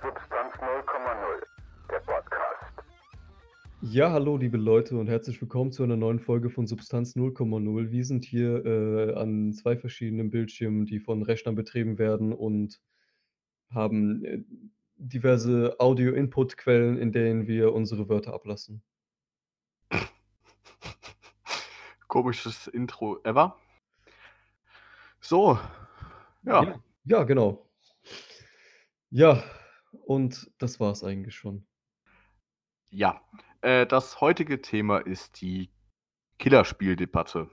Substanz 0,0, der Podcast. Ja, hallo liebe Leute und herzlich willkommen zu einer neuen Folge von Substanz 0,0. Wir sind hier äh, an zwei verschiedenen Bildschirmen, die von Rechnern betrieben werden und haben äh, diverse Audio-Input-Quellen, in denen wir unsere Wörter ablassen. Komisches Intro ever. So, ja. Ja, ja, genau. Ja, und das war's eigentlich schon. Ja, äh, das heutige Thema ist die Killerspieldebatte.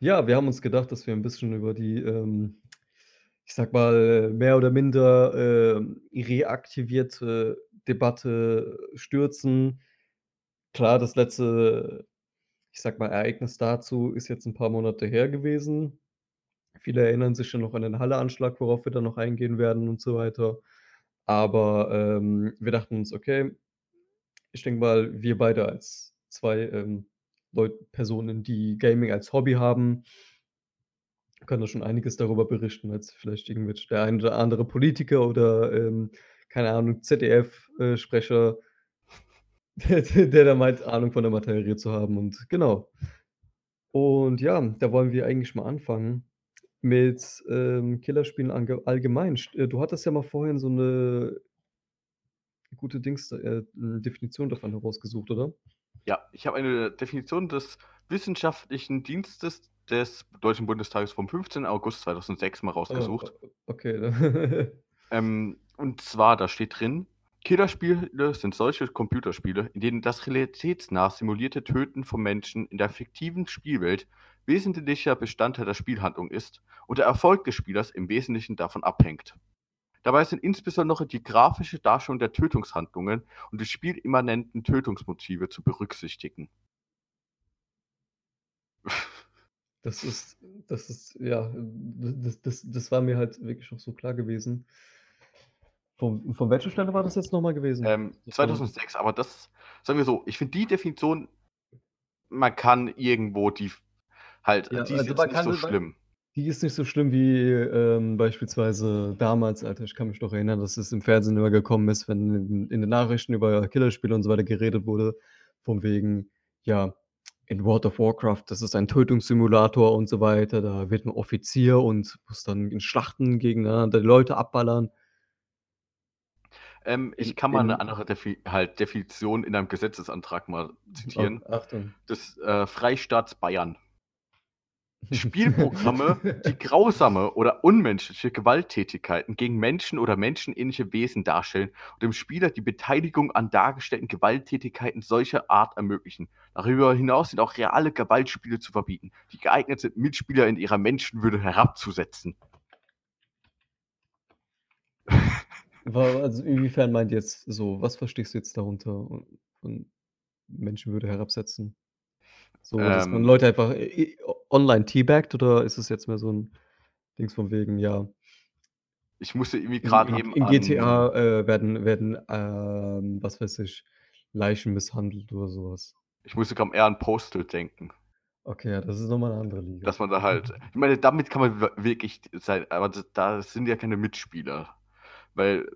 Ja, wir haben uns gedacht, dass wir ein bisschen über die, ähm, ich sag mal, mehr oder minder ähm, reaktivierte Debatte stürzen. Klar, das letzte, ich sag mal, Ereignis dazu ist jetzt ein paar Monate her gewesen. Viele erinnern sich schon noch an den Halle-Anschlag, worauf wir dann noch eingehen werden und so weiter. Aber ähm, wir dachten uns, okay, ich denke mal, wir beide als zwei ähm, Leut Personen, die Gaming als Hobby haben, können da schon einiges darüber berichten, als vielleicht irgendwelche der ein oder andere Politiker oder, ähm, keine Ahnung, ZDF-Sprecher, der der da meint, Ahnung von der Materie zu haben und genau. Und ja, da wollen wir eigentlich mal anfangen mit, ähm, Killerspielen ange allgemein. Äh, du hattest ja mal vorhin so 'ne gute Dings äh, Definition davon herausgesucht, oder? Ja, ich habe eine Definition des Wissenschaftlichen Dienstes des Deutschen Bundestages vom 15. August 2006 mal Oh, rausgesucht. o okay. Ähm, und zwar, da steht drin: „Killerspiele sind solche Computerspiele, in denen das realitätsnah simulierte Töten von Menschen in der fiktiven Spielwelt wesentlicher Bestandteil der Spielhandlung ist und der Erfolg des Spielers im Wesentlichen davon abhängt. Dabei sind insbesondere die grafische Darstellung der Tötungshandlungen und die spielimmanenten Tötungsmotive zu berücksichtigen.“ Das ist das ist ja, das das das war mir halt wirklich auch so klar gewesen. Von von welcher Stelle war das jetzt noch mal gewesen? Ähm, Das war 2006, aber das sagen wir so, ich finde die Definition man kann irgendwo die halt Ja, die ist also man nicht so man schlimm. die ist nicht so schlimm wie, ähm, beispielsweise damals, Alter. Ich kann mich noch erinnern, dass es im Fernsehen immer gekommen ist, wenn in in den Nachrichten über Killerspiele und so weiter geredet wurde, von wegen, ja, in World of Warcraft, das ist ein Tötungssimulator und so weiter. Da wird 'n Offizier und muss dann in Schlachten gegeneinander die Leute abballern. Ähm, ich kann mal 'ne in andere Defi halt Definition in einem Gesetzesantrag mal Oh, zitieren. Achtung. Des, äh, Freistaats Bayern. Spielprogramme, die grausame oder unmenschliche Gewalttätigkeiten gegen Menschen oder menschenähnliche Wesen darstellen und dem Spieler die Beteiligung an dargestellten Gewalttätigkeiten solcher Art ermöglichen. Darüber hinaus sind auch reale Gewaltspiele zu verbieten, die geeignet sind, Mitspieler in ihrer Menschenwürde herabzusetzen. Also inwiefern meint jetzt so was verstehst du jetzt darunter un un Menschenwürde herabsetzen? So, dass man Ähm Leute einfach i online teabaggt oder ist es jetzt mehr so 'n Dings von wegen, ja Ich musste irgendwie in eben in GTA, äh, werden werden, ähm, was weiß ich, Leichen misshandelt oder so was. Ich musste grad eher an Postal denken. Okay, ja, das ist noch mal 'ne andere Liga. Dass man da halt ich meine, damit kann man wirklich sein aber da sind ja keine Mitspieler, weil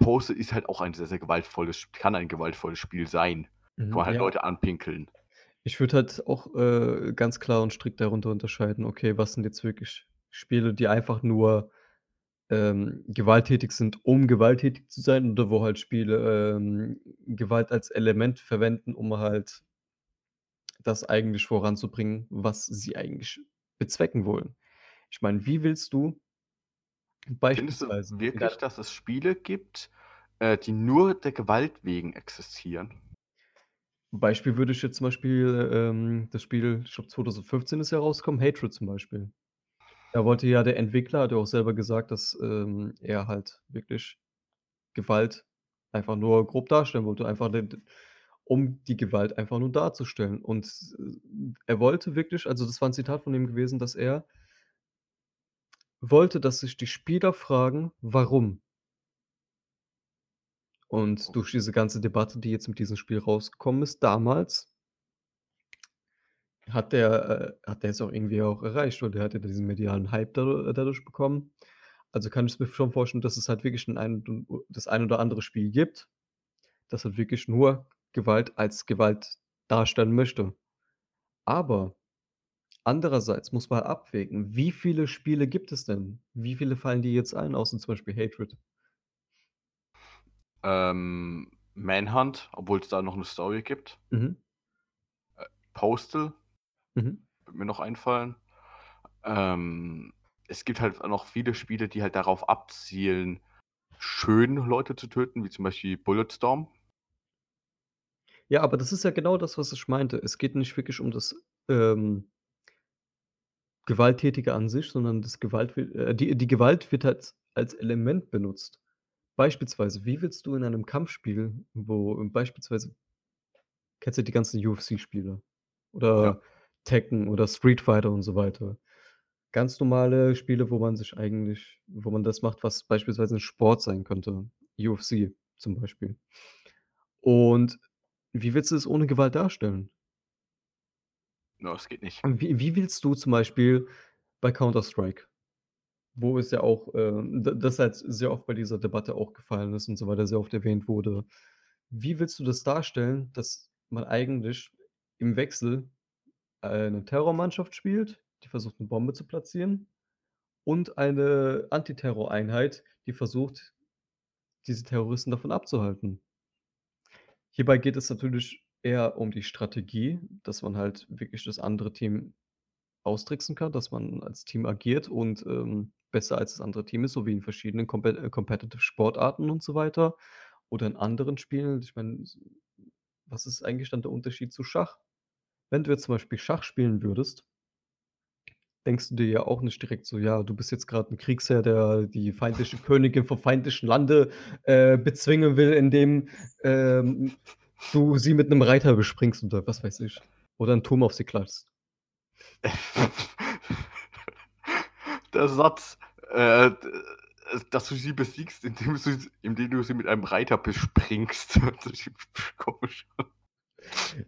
Postal ist halt auch ein sehr, sehr gewaltvolles kann ein gewaltvolles Spiel sein, Mhm, wo man halt ja. Leute anpinkeln. Ich würde halt auch, äh, ganz klar und strikt darunter unterscheiden, okay, was sind jetzt wirklich Spiele, die einfach nur, ähm, gewalttätig sind, um gewalttätig zu sein oder wo halt Spiele, ähm, Gewalt als Element verwenden, um halt das eigentlich voranzubringen, was sie eigentlich bezwecken wollen. Ich meine, wie willst du Findest du beispielsweise in wirklich, dass es Spiele gibt, äh, die nur der Gewalt wegen existieren? Beispiel würde ich jetzt zum Beispiel, ähm, das Spiel, ich glaube 2015 ist ja rausgekommen, Hatred zum Beispiel. Da wollte ja der Entwickler hat ja auch selber gesagt, dass, ähm, er halt wirklich Gewalt einfach nur grob darstellen wollte, einfach d d um die Gewalt einfach nur darzustellen. Und, äh, er wollte wirklich also das war 'n Zitat von ihm gewesen, dass er wollte, dass sich die Spieler fragen: „Warum?“ Und durch diese ganze Debatte, die jetzt mit diesem Spiel rausgekommen ist damals hat der äh, hat der es auch irgendwie auch erreicht, und der hat ja diesen medialen Hype dadu dadurch bekommen. Also, kann ich mir schon vorstellen, dass es halt wirklich ein das ein oder andere Spiel gibt, das halt wirklich nur Gewalt als Gewalt darstellen möchte. Aber andererseits muss man abwägen, wie viele Spiele gibt es denn? Wie viele fallen dir jetzt ein, außer zum Beispiel Hatred? Ähm, Manhunt, obwohl's da noch 'ne Story gibt. Mhm. Äh, Postal Mhm. würde mir noch einfallen. Ähm, es gibt halt noch viele Spiele, die halt darauf abzielen, schön Leute zu töten, wie zum Beispiel Bulletstorm. Ja, aber das ist ja genau das, was ich meinte. Es geht nicht wirklich um das, ähm Gewalttätige an sich, sondern das Gewalt äh, die die Gewalt wird halt als Element benutzt. Beispielsweise, wie willst du in einem Kampfspiel, wo beispielsweise kennst du die ganzen UFC-Spiele Ja. oder Tekken oder Street Fighter und so weiter. Ganz normale Spiele, wo man sich eigentlich wo man das macht, was beispielsweise 'n Sport sein könnte, UFC zum Beispiel. Und wie willst du das ohne Gewalt darstellen? Ja, das geht nicht. Wie wie willst du zum Beispiel bei Counter Strike, wo es ja auch, d das halt sehr oft bei dieser Debatte auch gefallen ist und so weiter, sehr oft erwähnt wurde. Wie willst du das darstellen, dass man eigentlich im Wechsel eine Terrormannschaft spielt, die versucht, 'ne Bombe zu platzieren, und eine Antiterroreinheit, die versucht, diese Terroristen davon abzuhalten? Hierbei geht es natürlich eher um die Strategie, dass man halt wirklich das andere Team austricksen kann, dass man als Team agiert und, ähm, besser als das andere Team ist, so wie in verschiedenen Compet äh, Competitive Sportarten und so weiter oder in anderen Spielen. Ich meine, was ist eigentlich dann der Unterschied zu Schach? Wenn du jetzt zum Beispiel Schach spielen würdest denkst du dir ja auch nicht direkt so: „Ja, du bist jetzt grad 'n Kriegsherr, der die feindliche Königin vom feindlichen Lande, äh, bezwingen will, indem, ähm, du sie mit 'nem Reiter bespringst oder was weiß ich oder 'n Turm auf sie klatschst.“ Der Satz, äh, dass du sie besiegst, indem du indem du sie mit einem Reiter bespringst, komisch.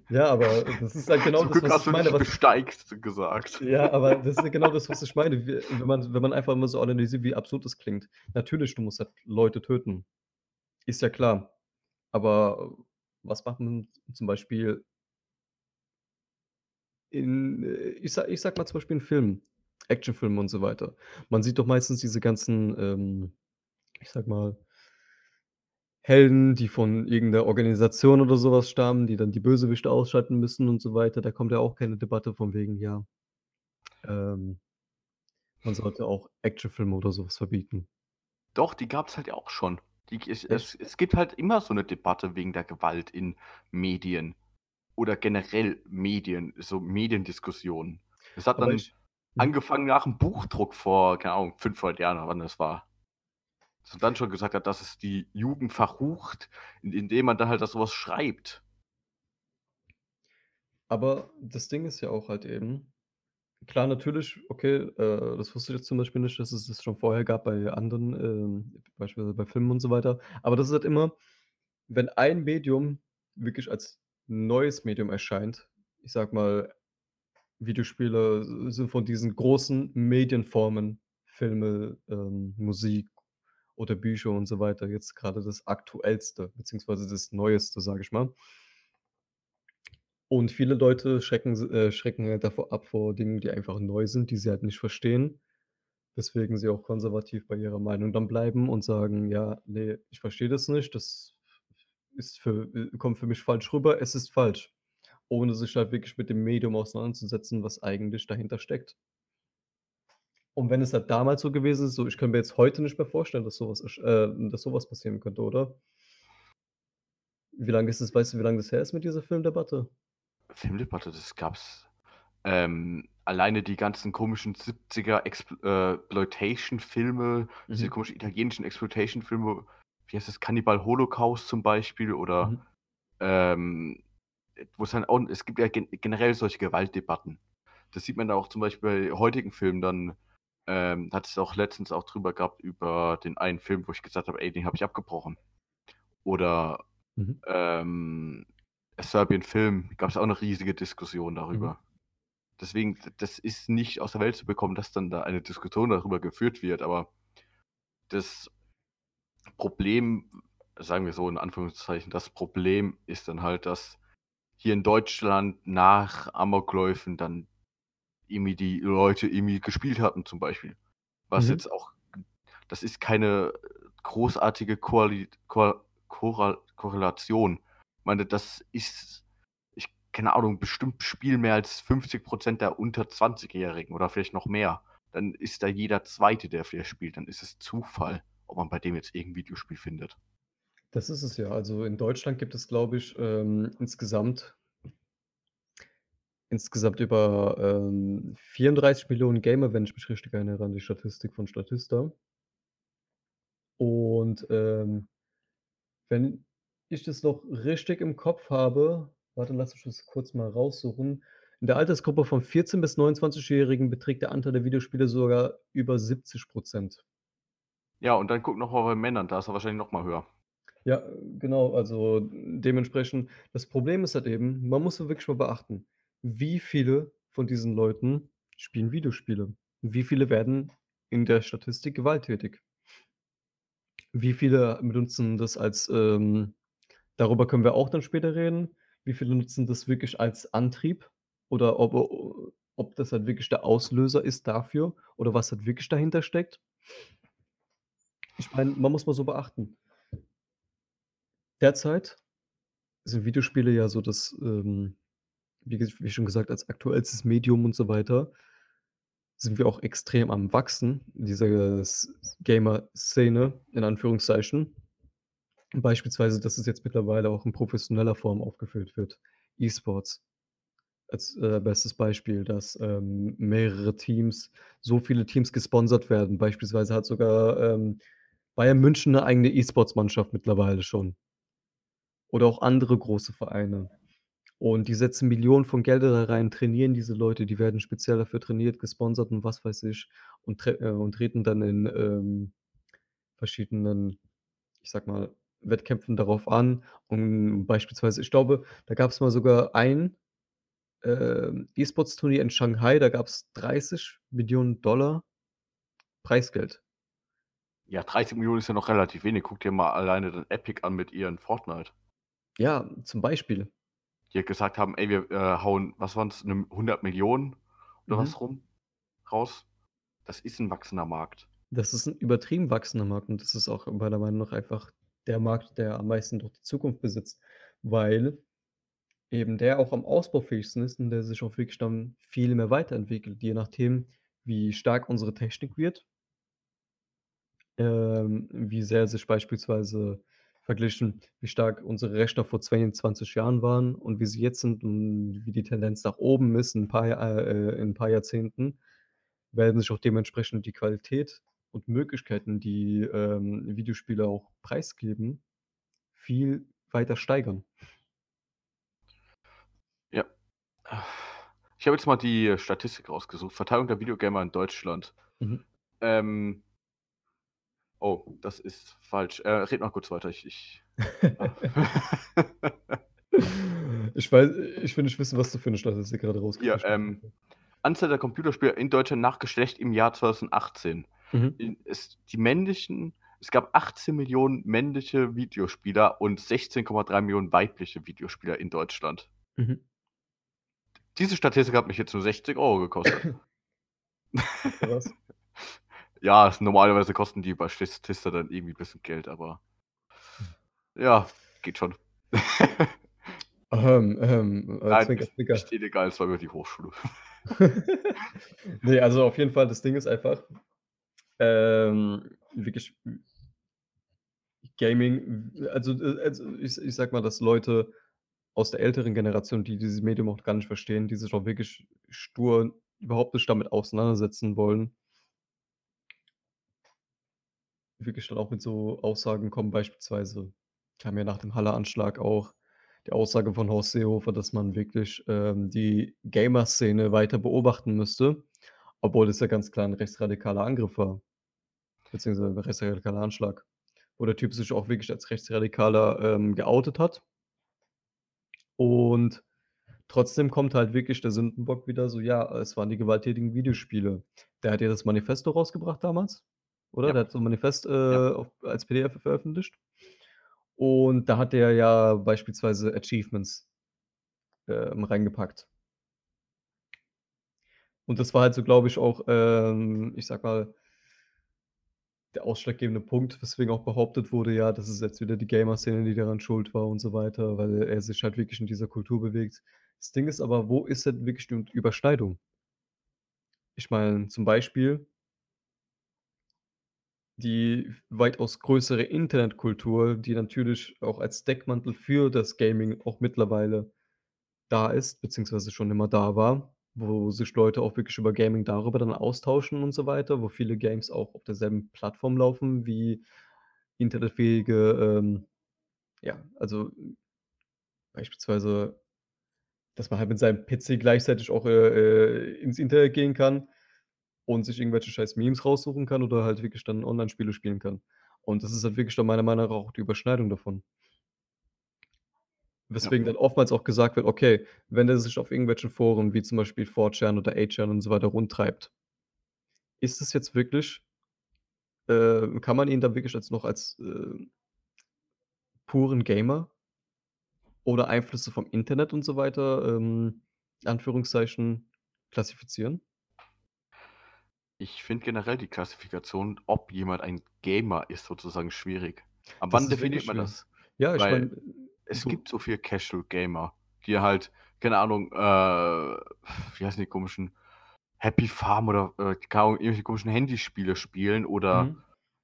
Ja, aber das ist halt genau Zum das, Glück was hast ich du meine, nicht was besteigst gesagt. Ja, aber das ist genau das, was ich meine. Wenn man wenn man einfach immer so analysiert, wie absurd das klingt. Natürlich, du musst halt Leute töten. Ist ja klar. Aber was macht man zum Beispiel in äh, ich sa ich sage mal zum Beispiel in Filmen, Actionfilmen und so weiter. Man sieht doch meistens diese ganzen, ähm, ich sage mal Helden, die von irgend 'ner Organisation oder so was stammen, die dann die Bösewichte ausschalten müssen und so weiter. Da kommt ja auch keine Debatte von wegen, ja ähm man sollte auch Actionfilme oder so was verbieten. Doch, die gab's halt ja auch schon. Die es es es gibt halt immer so 'ne Debatte wegen der Gewalt in Medien oder generell Medien, so Mediendiskussionen. Es hat Aber dann ich mhm. angefangen nach'm Buchdruck vor, keine Ahnung, 500 Jahren oder wann das war. Dass man dann schon gesagt hat, dass es die Jugend verrucht, in indem man dann halt da so was schreibt. Aber das Ding ist ja auch halt eben klar, natürlich, okay, äh, das wusste ich jetzt zum Beispiel nicht, dass es das schon vorher gab bei anderen, ähm, beispielsweise bei Filmen und so weiter. Aber das ist halt immer, wenn ein Medium wirklich als neues Medium erscheint, ich sage mal, Videospiele sind von diesen großen Medienformen, Filme, ähm, Musik oder Bücher und so weiter jetzt grade das Aktuellste beziehungsweise das Neueste, sage ich mal. Und viele Leute schrecken äh, schrecken halt davor ab vor Dingen, die einfach neu sind, die sie halt nicht verstehen, weswegen sie auch konservativ bei ihrer Meinung dann bleiben und sagen: „Ja, ne, ich verstehe das nicht. Das ist für äh, kommt für mich falsch rüber. Es ist falsch.“ Ohne sich halt wirklich mit dem Medium auseinanderzusetzen, was eigentlich dahinter steckt. Und wenn es halt damals so gewesen ist, so ich könnte mir jetzt heute nicht mehr vorstellen, dass so was esch äh, dass so was passieren könnte, oder? Wie lange ist es weißt du, wie lange das her ist mit dieser Filmdebatte? Filmdebatte, das gab's ähm, alleine die ganzen komischen 70er Expl äh, Ploitation-Filme, diese Mhm. komischen italienischen Exploitation-Filme, wie heißt das, Cannibal Holocaust zum Beispiel oder, Mhm. ähm, äh, wo's dann auch es gibt ja gen generell solche Gewaltdebatten. Das sieht man da auch zum Beispiel bei heutigen Filmen dann, ähm, hatte ich's auch letztens auch drüber gehabt über den einen Film, wo ich gesagt habe: „Ey, den habe ich abgebrochen.“ Oder, Mhm. ähm, A Serbian Film, gab's auch 'ne riesige Diskussion Mhm. darüber. Deswegen, d das ist nicht aus der Welt zu bekommen, dass dann da eine Diskussion darüber geführt wird, aber das Problem, sagen wir so in Anführungszeichen, das Problem ist dann halt, dass hier in Deutschland nach Amokläufen dann irgendwie die Leute irgendwie gespielt hatten zum Beispiel. Was Mhm. jetzt auch das ist keine großartige Koali Kor Koral Korrelation. Ich meine, das ist ich keine Ahnung, bestimmt spielen mehr als 50% der unter 20-Jährigen oder vielleicht noch mehr. Dann ist da jeder Zweite, der vielleicht spielt. Dann ist es Zufall, ob man bei dem jetzt irgend 'n Videospiel findet. Das ist es ja. Also, in Deutschland gibt es, glaube ich, ähm, insgesamt insgesamt über, ähm, 34.000.000 Gamer, wenn ich mich richtig erinnere an die Statistik von Statista. Und, ähm wenn ich das noch richtig im Kopf habe warte, lass mich das kurz mal raussuchen. In der Altersgruppe von 14 bis 29-Jährigen beträgt der Anteil der Videospiele sogar über 70 %. Ja, und dann guck noch mal bei Männern, da ist er wahrscheinlich noch mal höher. Ja, genau, also dementsprechend das Problem ist halt eben, man muss wirklich mal beachten, wie viele von diesen Leuten spielen Videospiele? Wie viele werden in der Statistik gewalttätig? Wie viele benutzen das als, ähm darüber können wir auch dann später reden. Wie viele nutzen das wirklich als Antrieb oder ob ob das halt wirklich der Auslöser ist dafür oder was halt wirklich dahinter steckt? Ich meine, man muss mal so beachten derzeit sind Videospiele ja so das, ähm, wie wie schon gesagt, als aktuellstes Medium und so weiter sind wir auch extrem am Wachsen in dieser Gamer-Szene in Anführungszeichen. Beispielsweise, dass es jetzt mittlerweile auch in professioneller Form aufgeführt wird. E-Sports als, äh, bestes Beispiel, dass, ähm, mehrere Teams so viele Teams gesponsert werden. Beispielsweise hat sogar, ähm, Bayern München 'ne eigene E-Sports-Mannschaft mittlerweile schon. Oder auch andere große Vereine. Und die setzen Millionen von Gelder da rein, trainieren diese Leute, die werden speziell dafür trainiert, gesponsert und was weiß ich und äh, und treten dann in, ähm, verschiedenen, ich sage mal, Wettkämpfen darauf an. Und beispielsweise ich glaube, da gab's mal sogar ein, ähm, E-Sports-Turnier in Shanghai, da gab's 30.000.000 $ Preisgeld. Ja, 30.000.000 ist ja noch relativ wenig. Guck dir mal alleine dann Epic an mit ihren Fortnite. Ja, zum Beispiel. Die halt gesagt haben: „Ey, wir, äh, hauen“ was waren's, 'ne 100.000.000 oder Mhm. was rum raus. Das ist 'n wachsender Markt. Das ist 'n übertrieben wachsender Markt und das ist auch meiner Meinung nach einfach der Markt, der am meisten doch die Zukunft besitzt, weil eben der auch am ausbaufähigsten ist und der sich auch wirklich dann viel mehr weiterentwickelt, je nachdem, wie stark unsere Technik wird ähm, wie sehr sich beispielsweise verglichen, wie stark unsere Rechner vor 22 Jahren waren und wie sie jetzt sind und wie die Tendenz nach oben ist in 'n paar äh, in 'n paar Jahrzehnten, werden sich auch dementsprechend die Qualität und Möglichkeiten, die, ähm, Videospiele auch preisgeben, viel weiter steigern. Ja. Ich habe jetzt mal die Statistik rausgesucht. Verteilung der Videogamer in Deutschland. Mhm. Ähm Oh, das ist falsch. Äh, red mal kurz weiter. Ich ich. Ich weiß ich will nicht wissen, was du für 'ne Statistik grade Hier, rausgefischt hast. ähm, Anzahl der Computerspiele in Deutschland nach Geschlecht im Jahr 2018. Mhm. In es die männlichen es gab 18.000.000 männliche Videospieler und 16,3.000.000 weibliche Videospieler in Deutschland. Mhm. Diese Statistik hat mich jetzt nur 60 € gekostet. Ach was. Ja, normalerweise kosten die bei Statista dann irgendwie bisschen Geld, aber ja, geht schon. Ähm, ähm, äh, Nein, Zwinker, Zwinker. nicht illegal, es war über die Hochschule. Ne, also auf jeden Fall, das Ding ist einfach, ähm, wirklich Gaming, also äh, also ich ich sage mal, dass Leute aus der älteren Generation, die dieses Medium auch gar nicht verstehen, die sich auch wirklich stur überhaupt nicht damit auseinandersetzen wollen wirklich dann auch mit so Aussagen kommen, beispielsweise kam ja nach dem Halle-Anschlag auch die Aussage von Horst Seehofer, dass man wirklich, ähm, die Gamer-Szene weiter beobachten müsste, obwohl das ja ganz klar 'n rechtsradikaler Angriff war, beziehungsweise 'n rechtsradikaler Anschlag, wo der Typ sich auch wirklich als Rechtsradikaler, ähm, geoutet hat. Und trotzdem kommt halt wirklich der Sündenbock wieder so: „Ja, es waren die gewalttätigen Videospiele.“ Der hat ja das Manifesto rausgebracht damals. Oder? Ja. Der hat so 'n Manifest, äh, Ja. auf als PDF veröffentlicht. Und da hat der ja beispielsweise Achievements, ähm, reingepackt. Und das war halt so, glaube ich, auch, ähm, ich sage mal der ausschlaggebende Punkt, weswegen auch behauptet wurde, ja, das ist jetzt wieder die Gamer-Szene, die daran schuld war und so weiter, weil er sich halt wirklich in dieser Kultur bewegt. Das Ding ist aber, wo ist denn wirklich die Überschneidung? Ich meine, zum Beispiel die weitaus größere Internetkultur, die natürlich auch als Deckmantel für das Gaming auch mittlerweile da ist, beziehungsweise schon immer da war, wo sich Leute auch wirklich über Gaming darüber dann austauschen und so weiter, wo viele Games auch auf derselben Plattform laufen wie internetfähige, ähm ja, also beispielsweise, dass man halt mit seinem PC gleichzeitig auch, äh, äh, ins Internet gehen kann und sich irgendwelche scheiß Memes raussuchen kann oder halt wirklich dann Online-Spiele spielen kann. Und das ist halt wirklich dann meiner Meinung nach auch die Überschneidung davon. Weswegen Ja. dann oftmals auch gesagt wird: „Okay, wenn der sich auf irgendwelchen Foren wie zum Beispiel 4chan oder 8chan und so weiter rumtreibt“ ist es jetzt wirklich äh, kann man ihn da wirklich als noch als, äh puren Gamer oder Einflüsse vom Internet und so weiter, ähm, Anführungszeichen, klassifizieren? Ich finde generell die Klassifikation, ob jemand ein Gamer ist, sozusagen schwierig. Ab Das wann definiert man das? Ja, ich meine, es so gibt so viele Casual Gamer, die halt, keine Ahnung, äh, wie heißen die komischen Happy Farm oder, äh, irgendwelche komischen Handyspiele spielen oder, Mhm.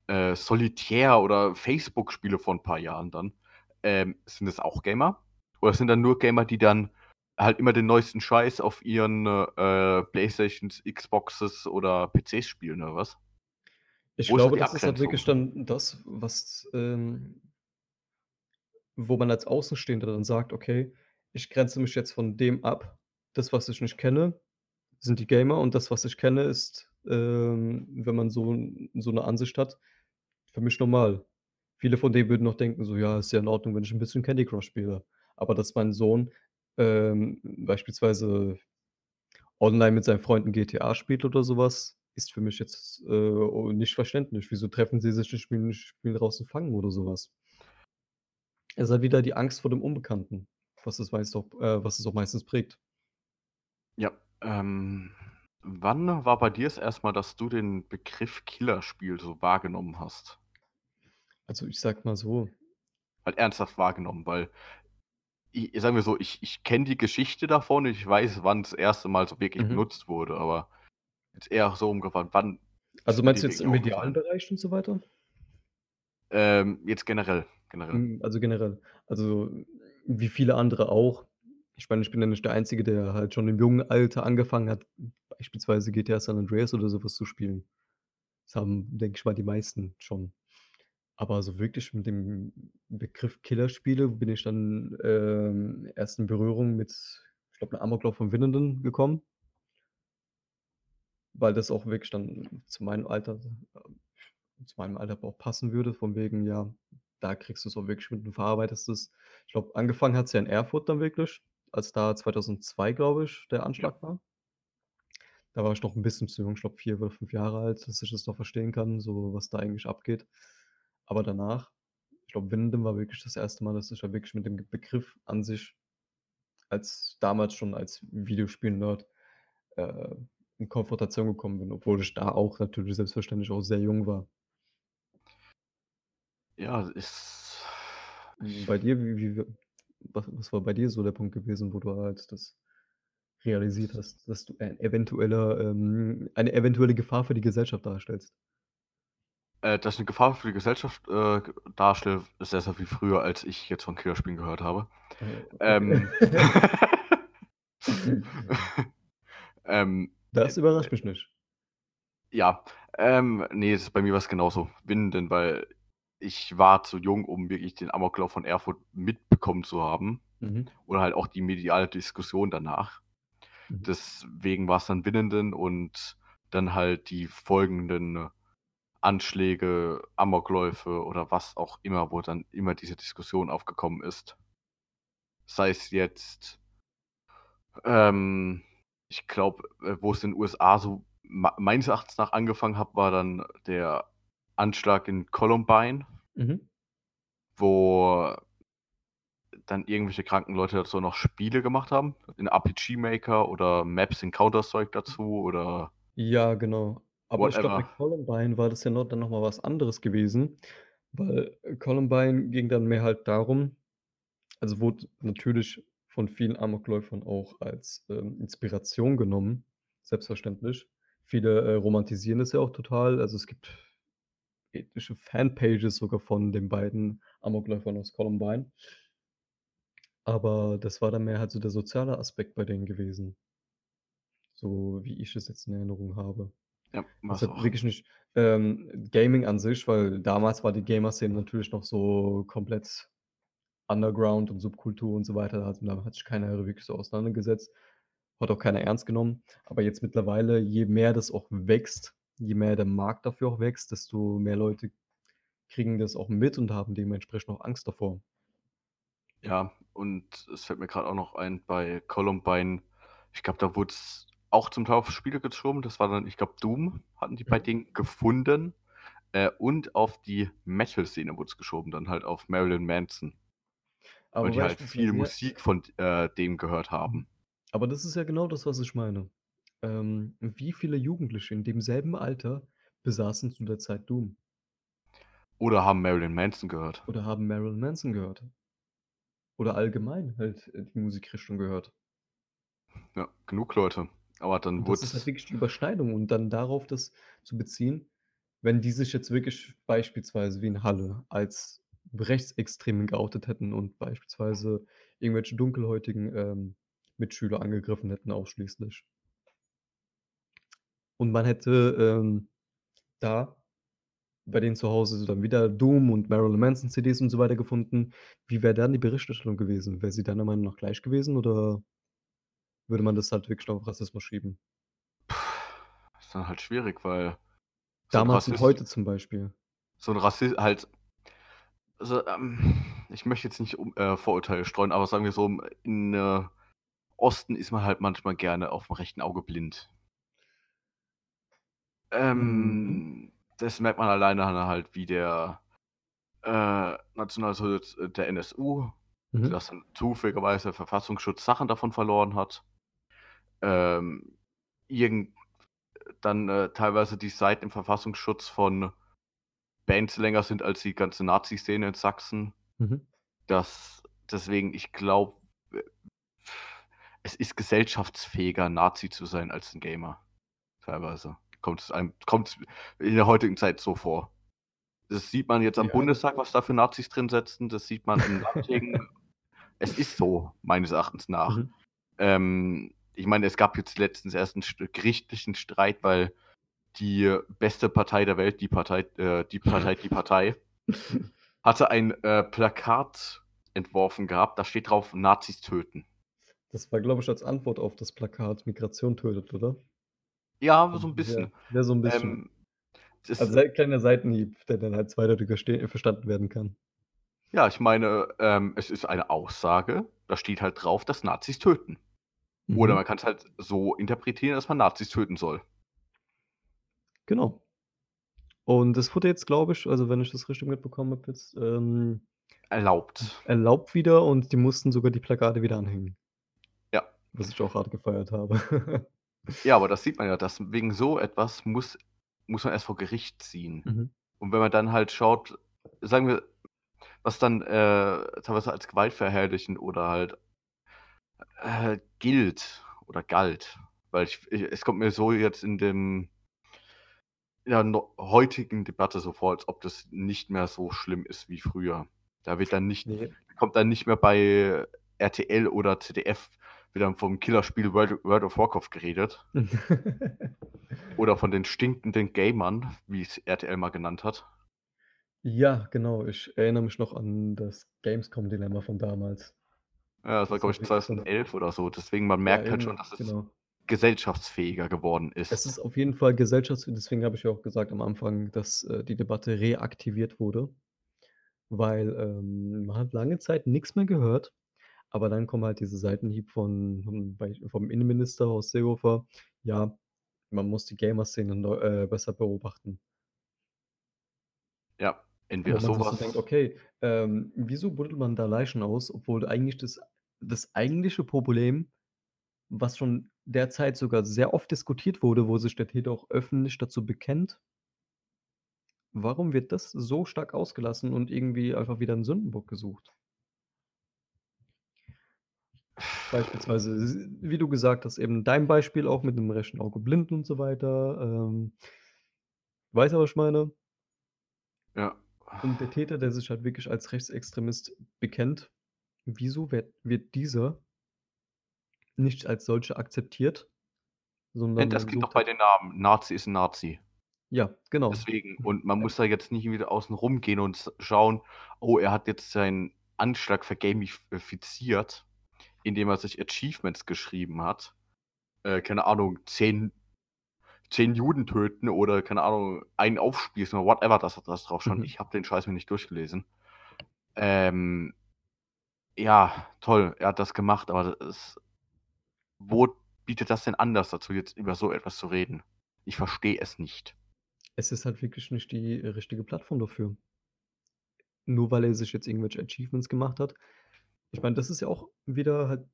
äh, Solitär oder Facebook-Spiele vor 'n paar Jahren dann. Ähm, sind das auch Gamer? Oder sind dann nur Gamer, die dann halt immer den neuesten Scheiß auf ihren, äh, Playstations, Xboxes oder PCs spielen oder was? Ich Wo ist glaube, die das ist halt wirklich Abgrenzung? dann das, was, ähm wo man als Außenstehender dann sagt: „Okay, ich grenze mich jetzt von dem ab. Das, was ich nicht kenne, sind die Gamer und das, was ich kenne, ist, ähm, wenn man so so 'ne Ansicht hat, für mich normal.“ Viele von denen würden noch denken so: „Ja, ist ja in Ordnung, wenn ich 'n bisschen Candy Crush spiele.“ Aber dass mein Sohn, ähm, beispielsweise online mit seinen Freunden GTA spielt oder so was, ist für mich jetzt, äh, nicht verständlich. Wieso treffen sie sich und spielen spielen draußen Fangen oder so was? Es ist halt wieder die Angst vor dem Unbekannten, was es meist auch äh, was es auch meistens prägt. Ja, ähm, wann war bei dir das erste Mal, dass du den Begriff Killerspiel so wahrgenommen hast? Also, ich sage mal so Halt ernsthaft wahrgenommen, weil i sagen wir so, ich ich kenne die Geschichte davon, ich weiß, wann das erste Mal so wirklich Mhm. benutzt wurde, aber jetzt eher so umgefragt, wann Also, meinst du jetzt im medialen? Bereich und so weiter? Ähm, jetzt generell generell. Hm, also, generell. Also, wie viele andere auch. Ich meine, ich bin ja nicht der Einzige, der halt schon im jungen Alter angefangen hat, beispielsweise GTA San Andreas oder so was zu spielen. Das haben, denke ich mal, die meisten schon. Aber so wirklich mit dem Begriff Killerspiele bin ich dann, ähm, erst in Berührung mit, ich glaube, 'n Amoklauf von Winnenden gekommen. Weil das auch wirklich dann zu meinem Alter ähm, zu meinem Alter auch passen würde, von wegen, ja, da kriegst du's auch wirklich mit und verarbeitest es. Ich glaube, angefangen hat's ja in Erfurt dann wirklich, als da 2002, glaube ich, der. Anschlag war. Da war ich noch 'n bisschen zu jung, ich glaube 4 oder 5 Jahre alt, dass ich das noch verstehen kann, so was da eigentlich abgeht. Aber danach ich glaube, Winnenden war wirklich das 1. Mal, dass ich da wirklich mit dem Begriff an sich als damals schon als Videospiel-Nerd, äh, in Konfrontation gekommen bin, obwohl ich da auch natürlich selbstverständlich auch sehr jung war. Ja, ist bei dir, wie wie was was war bei dir so der Punkt gewesen, wo du halt das realisiert hast, dass du ein eventueller ähm, eine eventuelle Gefahr für die Gesellschaft darstellst? Äh, dass ich 'ne Gefahr für die Gesellschaft, äh, g darstelle, ist sehr, sehr viel früher, als ich jetzt von Killerspielen gehört habe. Äh. Ähm ähm, äh, Das äh überrascht mich nicht. Ja, ähm, ne, das bei mir war's genauso. Winnenden, weil ich war zu jung, um wirklich den Amoklauf von Erfurt mitbekommen zu haben Mhm. oder halt auch die mediale Diskussion danach. Mhm. Deswegen war's dann Winnenden und dann halt die folgenden Anschläge, Amokläufe oder was auch immer, wo dann immer diese Diskussion aufgekommen ist. Sei es jetzt ähm, ich glaube, äh, wo es in USA so mei meines Erachtens nach angefangen hat, war dann der Anschlag in Columbine, Mhm. wo dann irgendwelche kranken Leute dazu noch Spiele gemacht haben, in RPG Maker oder Maps in Counter-Strike dazu oder Ja, genau. Aber ich glaube, bei whatever. Columbine war das ja noch dann noch mal was anderes gewesen, weil, Columbine ging dann mehr halt darum also, wurde natürlich von vielen Amokläufern auch als, ähm, Inspiration genommen, selbstverständlich. Viele, äh, romantisieren das ja auch total. Also, es gibt ethische Fanpages sogar von den beiden Amokläufern aus Columbine. Aber das war dann mehr halt so der soziale Aspekt bei denen gewesen. So wie ich es jetzt in Erinnerung habe. Ja, Das war's hat auch. wirklich nicht ähm, Gaming an sich, weil damals war die Gamer-Szene natürlich noch so komplett Underground und Subkultur und so weiter. Da hat da hat sich keiner wirklich so auseinandergesetzt, hat auch keiner ernst genommen. Aber jetzt mittlerweile, je mehr das auch wächst, je mehr der Markt dafür auch wächst, desto mehr Leute kriegen das auch mit und haben dementsprechend auch Angst davor. Ja, und es fällt mir grad auch noch ein, bei Columbine, ich glaube, da wurd's auch zum Teil auf Spiele geschoben. Das war dann, ich glaube, Doom hatten die bei Mhm. denen gefunden, äh, und auf die Metal-Szene wurd's geschoben, dann halt auf Marilyn Manson. Weil Aber die halt viel Musik von äh, dem gehört haben. Aber das ist ja genau das, was ich meine. Ähm, wie viele Jugendliche in demselben Alter besaßen zu der Zeit Doom? Oder haben Marilyn Manson gehört. Oder haben Marilyn Manson gehört. Oder allgemein halt, äh, die Musikrichtung gehört. Ja, genug Leute. Aber dann Und das ist halt wirklich die Überschneidung und dann darauf das zu beziehen, wenn die sich jetzt wirklich beispielsweise wie in Halle als Rechtsextreme geoutet hätten und beispielsweise irgendwelche dunkelhäutigen, ähm, Mitschüler angegriffen hätten ausschließlich. Und man hätte, ähm, da bei denen zu Hause dann wieder Doom und Marilyn Manson CDs und so weiter gefunden. Wie wäre dann die Berichterstattung gewesen? Wäre sie deiner Meinung nach gleich gewesen oder würde man das halt wirklich auf Rassismus schieben? Ist dann halt schwierig, weil so Damals und Rassist heute zum Beispiel. so 'n Rassi halt also, ähm, ich möchte jetzt nicht um äh, Vorurteile streuen, aber sagen wir so, im in, äh, Osten ist man halt manchmal gerne aufm rechten Auge blind. Mhm. Ähm, das merkt man alleine an halt, wie der, äh, Nationalsozialist äh, der NSU, Mhm. dass dann zufälligerweise Verfassungsschutz Sachen davon verloren hat. Ähm, irgend dann, äh, teilweise die Seiten im Verfassungsschutz von Bands länger sind als die ganze Nazi-Szene in Sachsen. Mhm. Das deswegen, ich glaube, äh, es ist gesellschaftsfähiger, Nazi zu sein als 'n Gamer. Teilweise kommt's einem kommt's in der heutigen Zeit so vor. Das sieht man jetzt am Ja, Bundestag, was da für Nazis drin sitzen. Das sieht man in Landtägen. Es ist so, meines Erachtens nach. Mhm. Ähm, ich meine, es gab jetzt letztens erst 'n st gerichtlichen Streit, weil die beste Partei der Welt, die Partei äh, die Partei Die Partei hatte ein, äh, Plakat entworfen gehabt, da steht drauf: „Nazis töten.“ Das war, glaube ich, als Antwort auf das Plakat „Migration tötet“, oder? Ja, so 'n Mhm, ja, bisschen. ja, so 'n bisschen. Ähm, Also, sei kleiner Seitenhieb, der dann halt zweideutig verstanden werden kann. Ja, ich meine, ähm, es ist eine Aussage, da steht halt drauf, dass Nazis töten. Oder Mhm. man kann's halt so interpretieren, dass man Nazis töten soll. Genau. Und das wurde jetzt, glaube ich also, wenn ich das richtig mitbekommen habe jetzt, ähm Erlaubt. erlaubt wieder und die mussten sogar die Plakate wieder anhängen. Ja. Was ich auch hart gefeiert habe. Ja, aber das sieht man ja, dass wegen so etwas muss muss man erst vor Gericht ziehen. Mhm. Und wenn man dann halt schaut, sagen wir, was dann, äh, teilweise als gewaltverherrlichend oder halt, äh, gilt oder galt, weil ich i es kommt mir so jetzt in dem in der no heutigen Debatte so vor, als ob das nicht mehr so schlimm ist wie früher. Da wird dann nicht Ne. kommt dann nicht mehr bei RTL oder ZDF dann vom Killerspiel World World of Warcraft geredet. Oder von den stinkenden Gamern, wie's RTL mal genannt hat. Ja, genau. Ich erinnere mich noch an das Gamescom-Dilemma von damals. Ja, das war, glaube ich, wirklich so 'ne 2011 oder so. Deswegen, man Ja, merkt halt schon, dass es genau. gesellschaftsfähiger geworden Es ist. ist auf jeden Fall gesellschafts deswegen habe ich ja auch gesagt am Anfang, dass, äh, die Debatte reaktiviert wurde, weil, ähm, man hat lange Zeit nix mehr gehört, aber dann kommen halt diese Seitenhieb von vom bei vom Innenminister Horst Seehofer: „Ja, man muss die Gamer-Szene äh, besser beobachten.“ Ja, Wo entweder man so sich so denkt: „Okay, ähm, wieso buddelt man da Leichen aus, obwohl eigentlich das das eigentliche Problem, was schon derzeit sogar sehr oft diskutiert wurde, wo sich der Täter auch öffentlich dazu bekennt warum wird das so stark ausgelassen und irgendwie einfach wieder 'n Sündenbock gesucht? Beispielsweise, wie du gesagt hast, eben dein Beispiel auch mit 'nem rechten Auge blind und so weiter, ähm weißt du, was ich meine? Ja. Und der Täter, der sich halt wirklich als Rechtsextremist bekennt, wieso werd wird dieser nicht als solcher akzeptiert, sondern das geht doch bei halt den Namen. Nazi ist 'n Nazi. Ja, genau. Deswegen. Und man muss da jetzt nicht wieder außen rumgehen und s schauen: „Oh, er hat jetzt seinen Anschlag vergamif äh, fiziert, indem er sich Achievements geschrieben hat.“ Äh, keine Ahnung, 10 10 Juden töten oder, keine Ahnung, einen aufspießen oder whatever, das das drauf stand. Mhm. Ich habe den Scheiß mir nicht durchgelesen. Ähm ja, toll, er hat das gemacht, aber es wo bietet das denn Anlass dazu, jetzt über so etwas zu reden? Ich verstehe es nicht. Es ist halt wirklich nicht die richtige Plattform dafür. Nur weil er sich jetzt irgendwelche Achievements gemacht hat. Ich meine, das ist ja auch wieder halt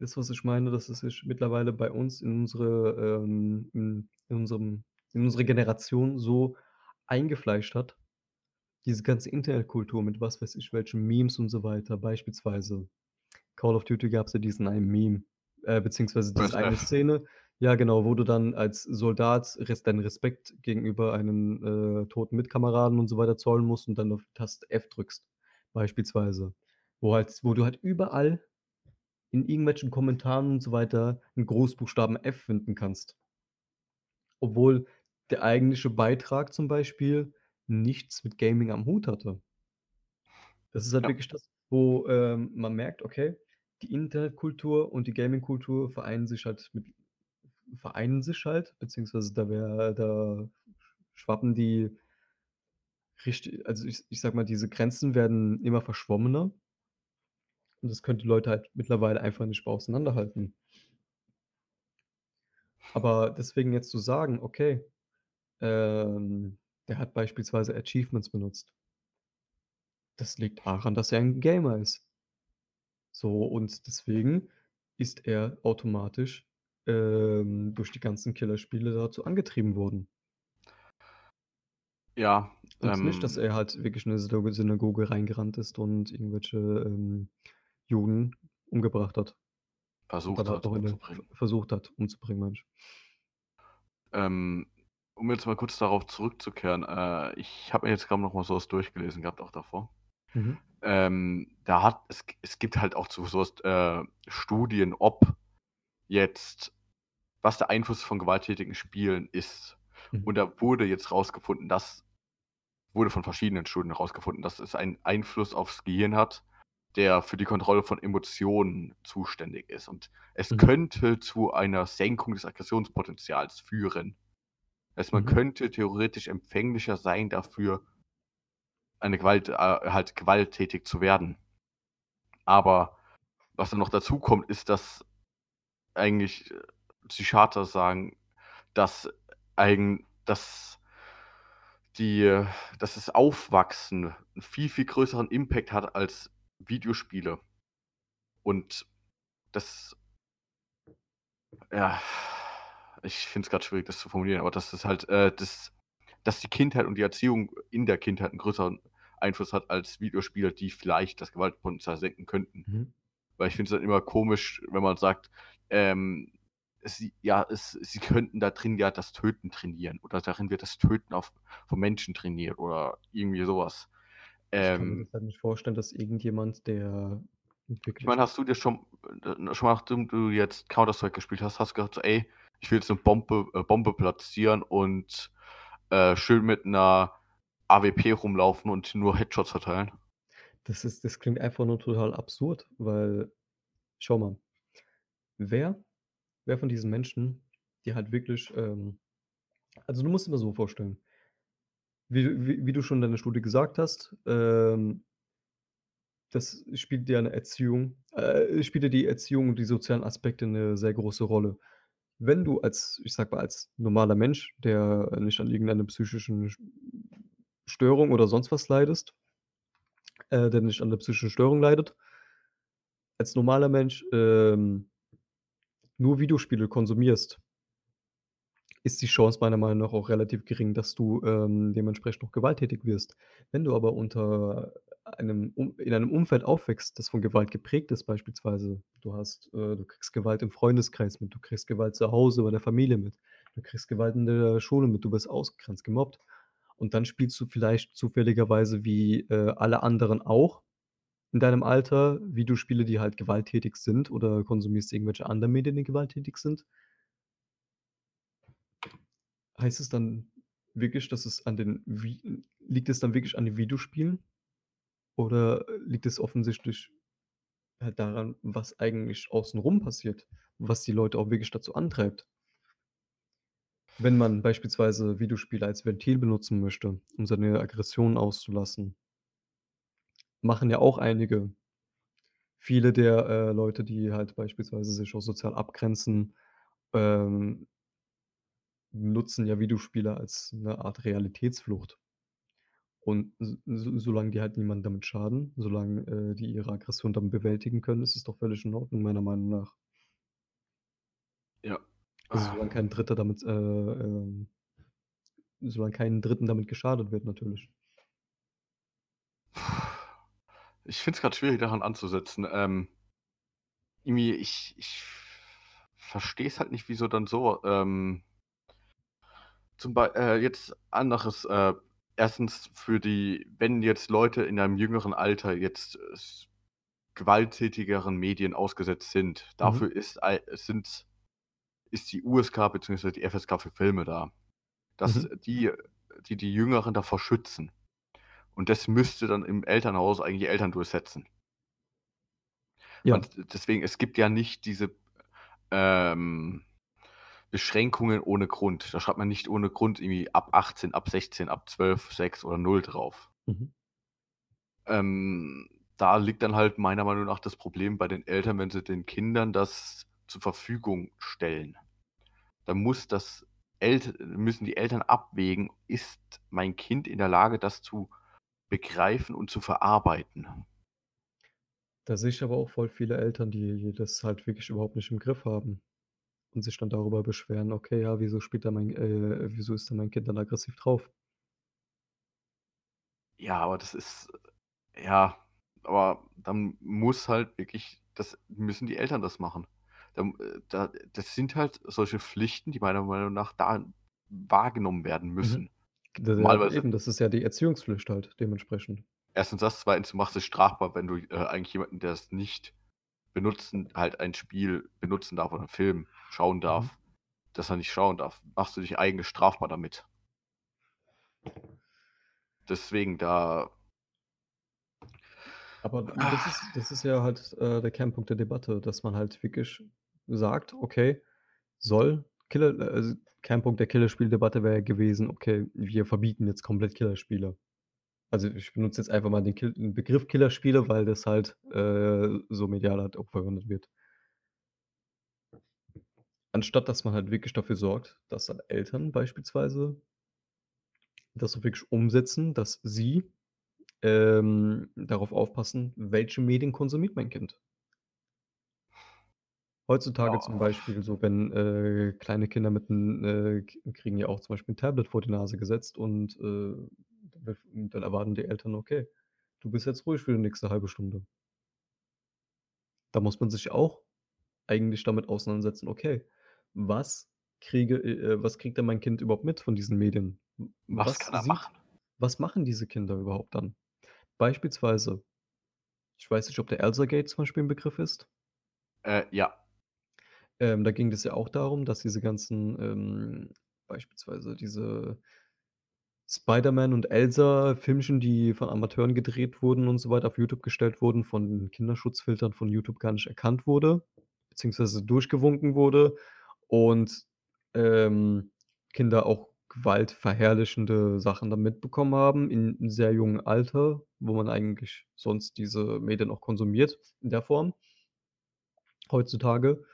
das, was ich meine, dass es sich mittlerweile bei uns in unsere, ähm in in unserem in unsere Generation so eingefleischt hat. Diese ganze Internetkultur mit was weiß ich welchen Memes und so weiter. Beispielsweise Call of Duty gab's ja diesen einen Meme, äh, beziehungsweise diese eine USF. Szene ja genau, wo du dann als Soldat deinen Respekt gegenüber einem, äh, toten Mitkameraden und so weiter zollen musst und dann auf Taste F drückst, beispielsweise. Wo halt wo du halt überall in irgendwelchen Kommentaren und so weiter 'n Großbuchstaben F finden kannst. Obwohl der eigentliche Beitrag zum Beispiel nichts mit Gaming am Hut hatte. Das ist halt Ja. wirklich das, wo, ähm, man merkt, okay, die Internetkultur und die Gaming-Kultur vereinen sich halt mit vereinen sich halt, beziehungsweise da wär da schwappen die richt also, ich ich sage mal, diese Grenzen werden immer verschwommener. Und das können die Leute halt mittlerweile einfach nicht mehr auseinanderhalten. Aber deswegen jetzt zu sagen: „Okay, ähm, der hat beispielsweise Achievements benutzt.“ Das liegt daran, dass er 'n Gamer ist. So, und deswegen ist er automatisch, ähm, durch die ganzen Killerspiele dazu angetrieben worden. Ja, Und nicht, dass ähm er halt wirklich in 'ne Synago Synagoge reingerannt ist und irgendwelche, ähm, Juden umgebracht hat. Versucht hat, umzubringen. versucht hat, umzubringen, meine ich. Ähm, um jetzt mal kurz darauf zurückzukehren, äh, ich habe mir jetzt grad noch mal so was durchgelesen gehabt auch davor. Mhm. Ähm, da hat es es gibt halt auch zu so was äh, Studien, ob jetzt was der Einfluss von gewalttätigen Spielen ist. Mhm. Und da wurde jetzt rausgefunden, dass wurde von verschiedenen Studien rausgefunden, dass es einen Einfluss aufs Gehirn hat, der für die Kontrolle von Emotionen zuständig ist. Und es Mhm. könnte zu einer Senkung des Aggressionspotenzials führen. Heißt, man Mhm. könnte theoretisch empfänglicher sein dafür eine Gewalt äh, halt gewalttätig zu werden. Aber was dann noch dazukommt, ist, dass eigentlich, äh, Psychiater sagen, dass eigen dass die dass das Aufwachsen 'n viel, viel größeren Impact hat als Videospiele. Und das ja, ich finde es grad schwierig, das zu formulieren, aber das ist halt, äh, das dass die Kindheit und die Erziehung in der Kindheit 'n größeren Einfluss hat als Videospiele, die vielleicht das Gewaltpotenzial senken könnten. Mhm. Weil ich finde es dann immer komisch, wenn man sagt, ähm, sie ja, es sie könnten da drin ja das Töten trainieren oder darin wird das Töten auf von Menschen trainiert oder irgendwie so was. Ich kann mir Ähm das halt nicht vorstellen, dass irgendjemand, der Ich meine, hast du dir schon äh, schon nachdem du jetzt Counter-Strike gespielt hast, hast du gedacht so: „Ey, ich will jetzt 'ne Bombe äh, Bombe platzieren und, äh, schön mit 'ner AWP rumlaufen und nur Headshots verteilen?“ Das ist das klingt einfach nur total absurd, weil schau mal, wer wer von diesen Menschen, die halt wirklich, ähm also, du musst dir mal so vorstellen wie du wie wie du schon in deiner Studie gesagt hast, ähm das spielt ja 'ne Erziehung äh, spielt ja die Erziehung und die sozialen Aspekte 'ne sehr große Rolle. Wenn du als ich sage mal, als normaler Mensch, der nicht an irgendeiner psychischen sch Störung oder sonst was leidest äh, der nicht an 'ner psychischen Störung leidet als normaler Mensch, ähm nur Videospiele konsumierst ist die Chance meiner Meinung nach auch relativ gering, dass du, ähm, dementsprechend auch gewalttätig wirst. Wenn du aber unter einem Um in einem Umfeld aufwächst, das von Gewalt geprägt ist beispielsweise, du hast äh, du kriegst Gewalt im Freundeskreis mit, du kriegst Gewalt zu Hause bei der Familie mit, du kriegst Gewalt in der Schule mit, du wirst ausgegrenzt, gemobbt. Und dann spielst du vielleicht zufälligerweise wie, äh, alle anderen auch in deinem Alter Videospiele, die halt gewalttätig sind oder konsumierst irgendwelche anderen Medien, die gewalttätig sind. Heißt es dann wirklich, dass es an den Vi liegt es dann wirklich an den Videospielen? Oder liegt es offensichtlich halt daran, was eigentlich außen rum passiert, was die Leute auch wirklich dazu antreibt? Wenn man beispielsweise Videospiele als Ventil benutzen möchte, um seine Aggressionen auszulassen machen ja auch einige. Viele der, äh, Leute, die halt beispielsweise sich auch sozial abgrenzen, ähm nutzen ja Videospiele als 'ne Art Realitätsflucht. Und so solange die halt niemandem damit schaden, solange, äh, die ihre Aggression dann bewältigen können, ist es doch völlig in Ordnung, meiner Meinung nach. Ja. Also, solange kein Dritter damit, äh, ähm solange keinen Dritten damit geschadet wird natürlich. Ich finde es grad schwierig, daran anzusetzen. Ähm irgendwie, ich ich verstehe es halt nicht, wieso dann so, ähm zum Bei äh, jetzt anderes, äh, 1. für die wenn jetzt Leute in einem jüngeren Alter jetzt s gewalttätigeren Medien ausgesetzt sind, Mhm. dafür ist ei sind ist die USK beziehungsweise die FSK für Filme da, dass Mhm. die die die Jüngeren davor schützen. Und das müsste dann im Elternhaus eigentlich die Eltern durchsetzen. Ja. Und deswegen, es gibt ja nicht diese, ähm, Beschränkungen ohne Grund. Da schreibt man nicht ohne Grund irgendwie ab 18, ab 16, ab 12, 6 oder 0 drauf. Mhm. Ähm, da liegt dann halt meiner Meinung nach das Problem bei den Eltern, wenn sie den Kindern das zur Verfügung stellen. Dann muss das Elt müssen die Eltern abwägen: „Ist mein Kind in der Lage, das zu begreifen und zu verarbeiten?“ Da sehe ich aber auch voll viele Eltern, die das halt wirklich überhaupt nicht im Griff haben und sich dann darüber beschweren: „Okay, ja, wieso spielt da mein äh, wieso ist da mein Kind dann aggressiv drauf?“ Ja, aber das ist ja, aber dann muss halt wirklich das müssen die Eltern das machen. Äh, da das sind halt solche Pflichten, die meiner Meinung nach da wahrgenommen werden Mhm. müssen. D ja, Normalerweise eben, das ist ja die Erziehungspflicht halt dementsprechend. 1. das, 2. du machst es strafbar, wenn du, äh, eigentlich jemanden, der es nicht benutzen halt ein Spiel benutzen darf oder 'n Film schauen Mhm. darf, dass er nicht schauen darf, machst du dich eigentlich strafbar damit. Deswegen da Aber das ist das ist ja halt, äh, der Kernpunkt der Debatte, dass man halt wirklich sagt: „Okay, soll Killer“ äh, also, Kernpunkt der Killerspieldebatte wäre ja gewesen: „Okay, wir verbieten jetzt komplett Killerspiele.“ Also, ich benutze jetzt einfach mal den Kill den Begriff Killerspiele, weil das halt, äh, so medial halt auch verwendet wird. Anstatt dass man halt wirklich dafür sorgt, dass dann Eltern beispielsweise das auch wirklich umsetzen, dass sie, ähm, darauf aufpassen, welche Medien konsumiert mein Kind. Heutzutage zum Ja. Beispiel so, wenn, äh, kleine Kinder mit 'n äh, kriegen ja auch zum Beispiel 'n Tablet vor die Nase gesetzt und, äh, dann erwarten die Eltern: „Okay, du bist jetzt ruhig für die nächste 1/2 Stunde.“ Da muss man sich auch eigentlich damit auseinandersetzen: „Okay, was kriege äh, äh, was kriegt denn mein Kind überhaupt mit von diesen Medien? Was was kann er sieht machen? was machen diese Kinder überhaupt dann?“ Beispielsweise ich weiß nicht, ob der Elsa-Gate zum Beispiel 'n Begriff ist. Äh, ja. Ähm, da ging es ja auch darum, dass diese ganzen, ähm beispielsweise diese Spider-Man und Elsa-Filmchen, die von Amateuren gedreht wurden und so weiter, auf YouTube gestellt wurden, von Kinderschutzfiltern von YouTube gar nicht erkannt wurde, beziehungsweise durchgewunken wurde und, ähm, Kinder auch gewaltverherrlichende Sachen dann mitbekommen haben in 'nem sehr jungen Alter, wo man eigentlich sonst diese Medien auch konsumiert in der Form heutzutage.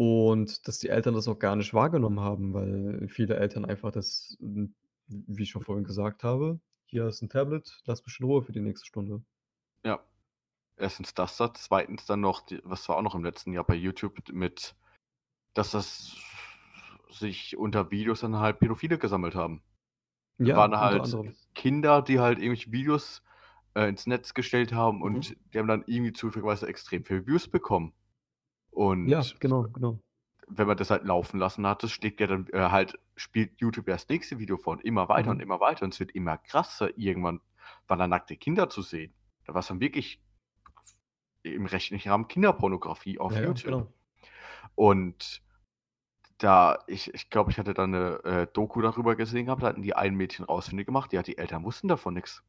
Und dass die Eltern das auch gar nicht wahrgenommen haben, weil viele Eltern einfach das, hm, wie ich schon vorhin gesagt habe, „Hier hast 'n Tablet, lass mich in Ruhe für die nächste Stunde.“ Ja. 1. das da, 2. dann noch die was war auch noch im letzten Jahr bei YouTube mit dass das sich unter Videos dann halt Pädophile gesammelt haben. Da Ja, waren unter halt anderem. Kinder, die halt irgendwelche Videos, äh, ins Netz gestellt haben Mhm. und die haben dann irgendwie zufälligerweise extrem viele Views bekommen. Und Ja, genau, genau. Wenn man das halt laufen lassen hat, das schlägt ja dann, äh, halt spielt YouTube ja das nächste Video vor und immer weiter und Mhm. immer weiter und es wird immer krasser. Irgendwann waren da nackte Kinder zu sehen. Da war's dann wirklich im rechtlichen Rahmen Kinderpornografie auf Ja, YouTube. genau. Und da ich ich glaube, ich hatte da 'ne, äh, Doku darüber gesehen gehabt, da hatten die ein Mädchen ausfindig gemacht, ja, die Eltern wussten davon nix.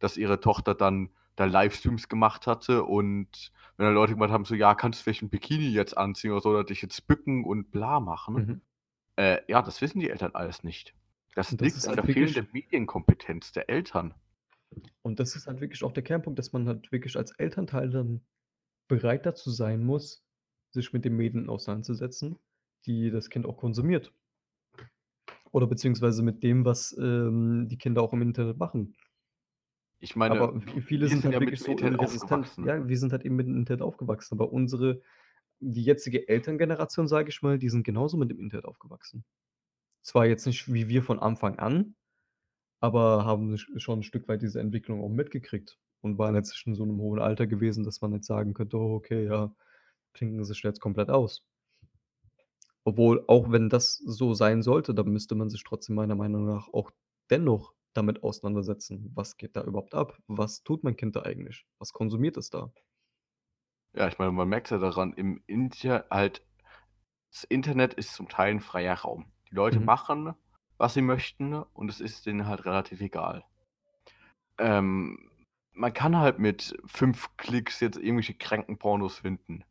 Dass ihre Tochter dann da Livestreams gemacht hatte und wenn dann Leute gemeint haben, so: „Ja, kannst du vielleicht 'n Bikini jetzt anziehen oder so oder dich jetzt bücken und bla machen?“ Mhm. Äh, ja, das wissen die Eltern alles nicht. Das das liegt ist an halt der fehlenden Medienkompetenz der Eltern. Und das ist halt wirklich auch der Kernpunkt, dass man halt wirklich als Elternteil dann bereit dazu sein muss, sich mit den Medien auseinanderzusetzen, die das Kind auch konsumiert. Oder beziehungsweise mit dem, was, ähm, die Kinder auch im Internet machen. Ich meine, Aber viele wir sind sind halt ja wirklich so resistent. aufgewachsen. Ja, wir sind halt eben mit dem Internet aufgewachsen, aber unsere die jetzige Elterngeneration, sage ich mal, die sind genauso mit dem Internet aufgewachsen. Zwar jetzt nicht wie wir von Anfang an, aber haben sch schon 'n Stück weit diese Entwicklung auch mitgekriegt und waren jetzt in so 'nem hohen Alter gewesen, dass man jetzt sagen könnte: „Oh, okay, ja, klinken sich jetzt komplett aus.“ Obwohl, auch wenn das so sein sollte, dann müsste man sich trotzdem meiner Meinung nach auch dennoch damit auseinandersetzen. Was geht da überhaupt ab? Was tut mein Kind da eigentlich? Was konsumiert es da? Ja, ich meine, man merkt's ja daran, im Inter halt das Internet ist zum Teil 'n freier Raum. Die Leute Mhm. machen, was sie möchten und es ist denen halt relativ egal. Ähm, man kann halt mit 5 Klicks jetzt irgendwelche kranken Pornos finden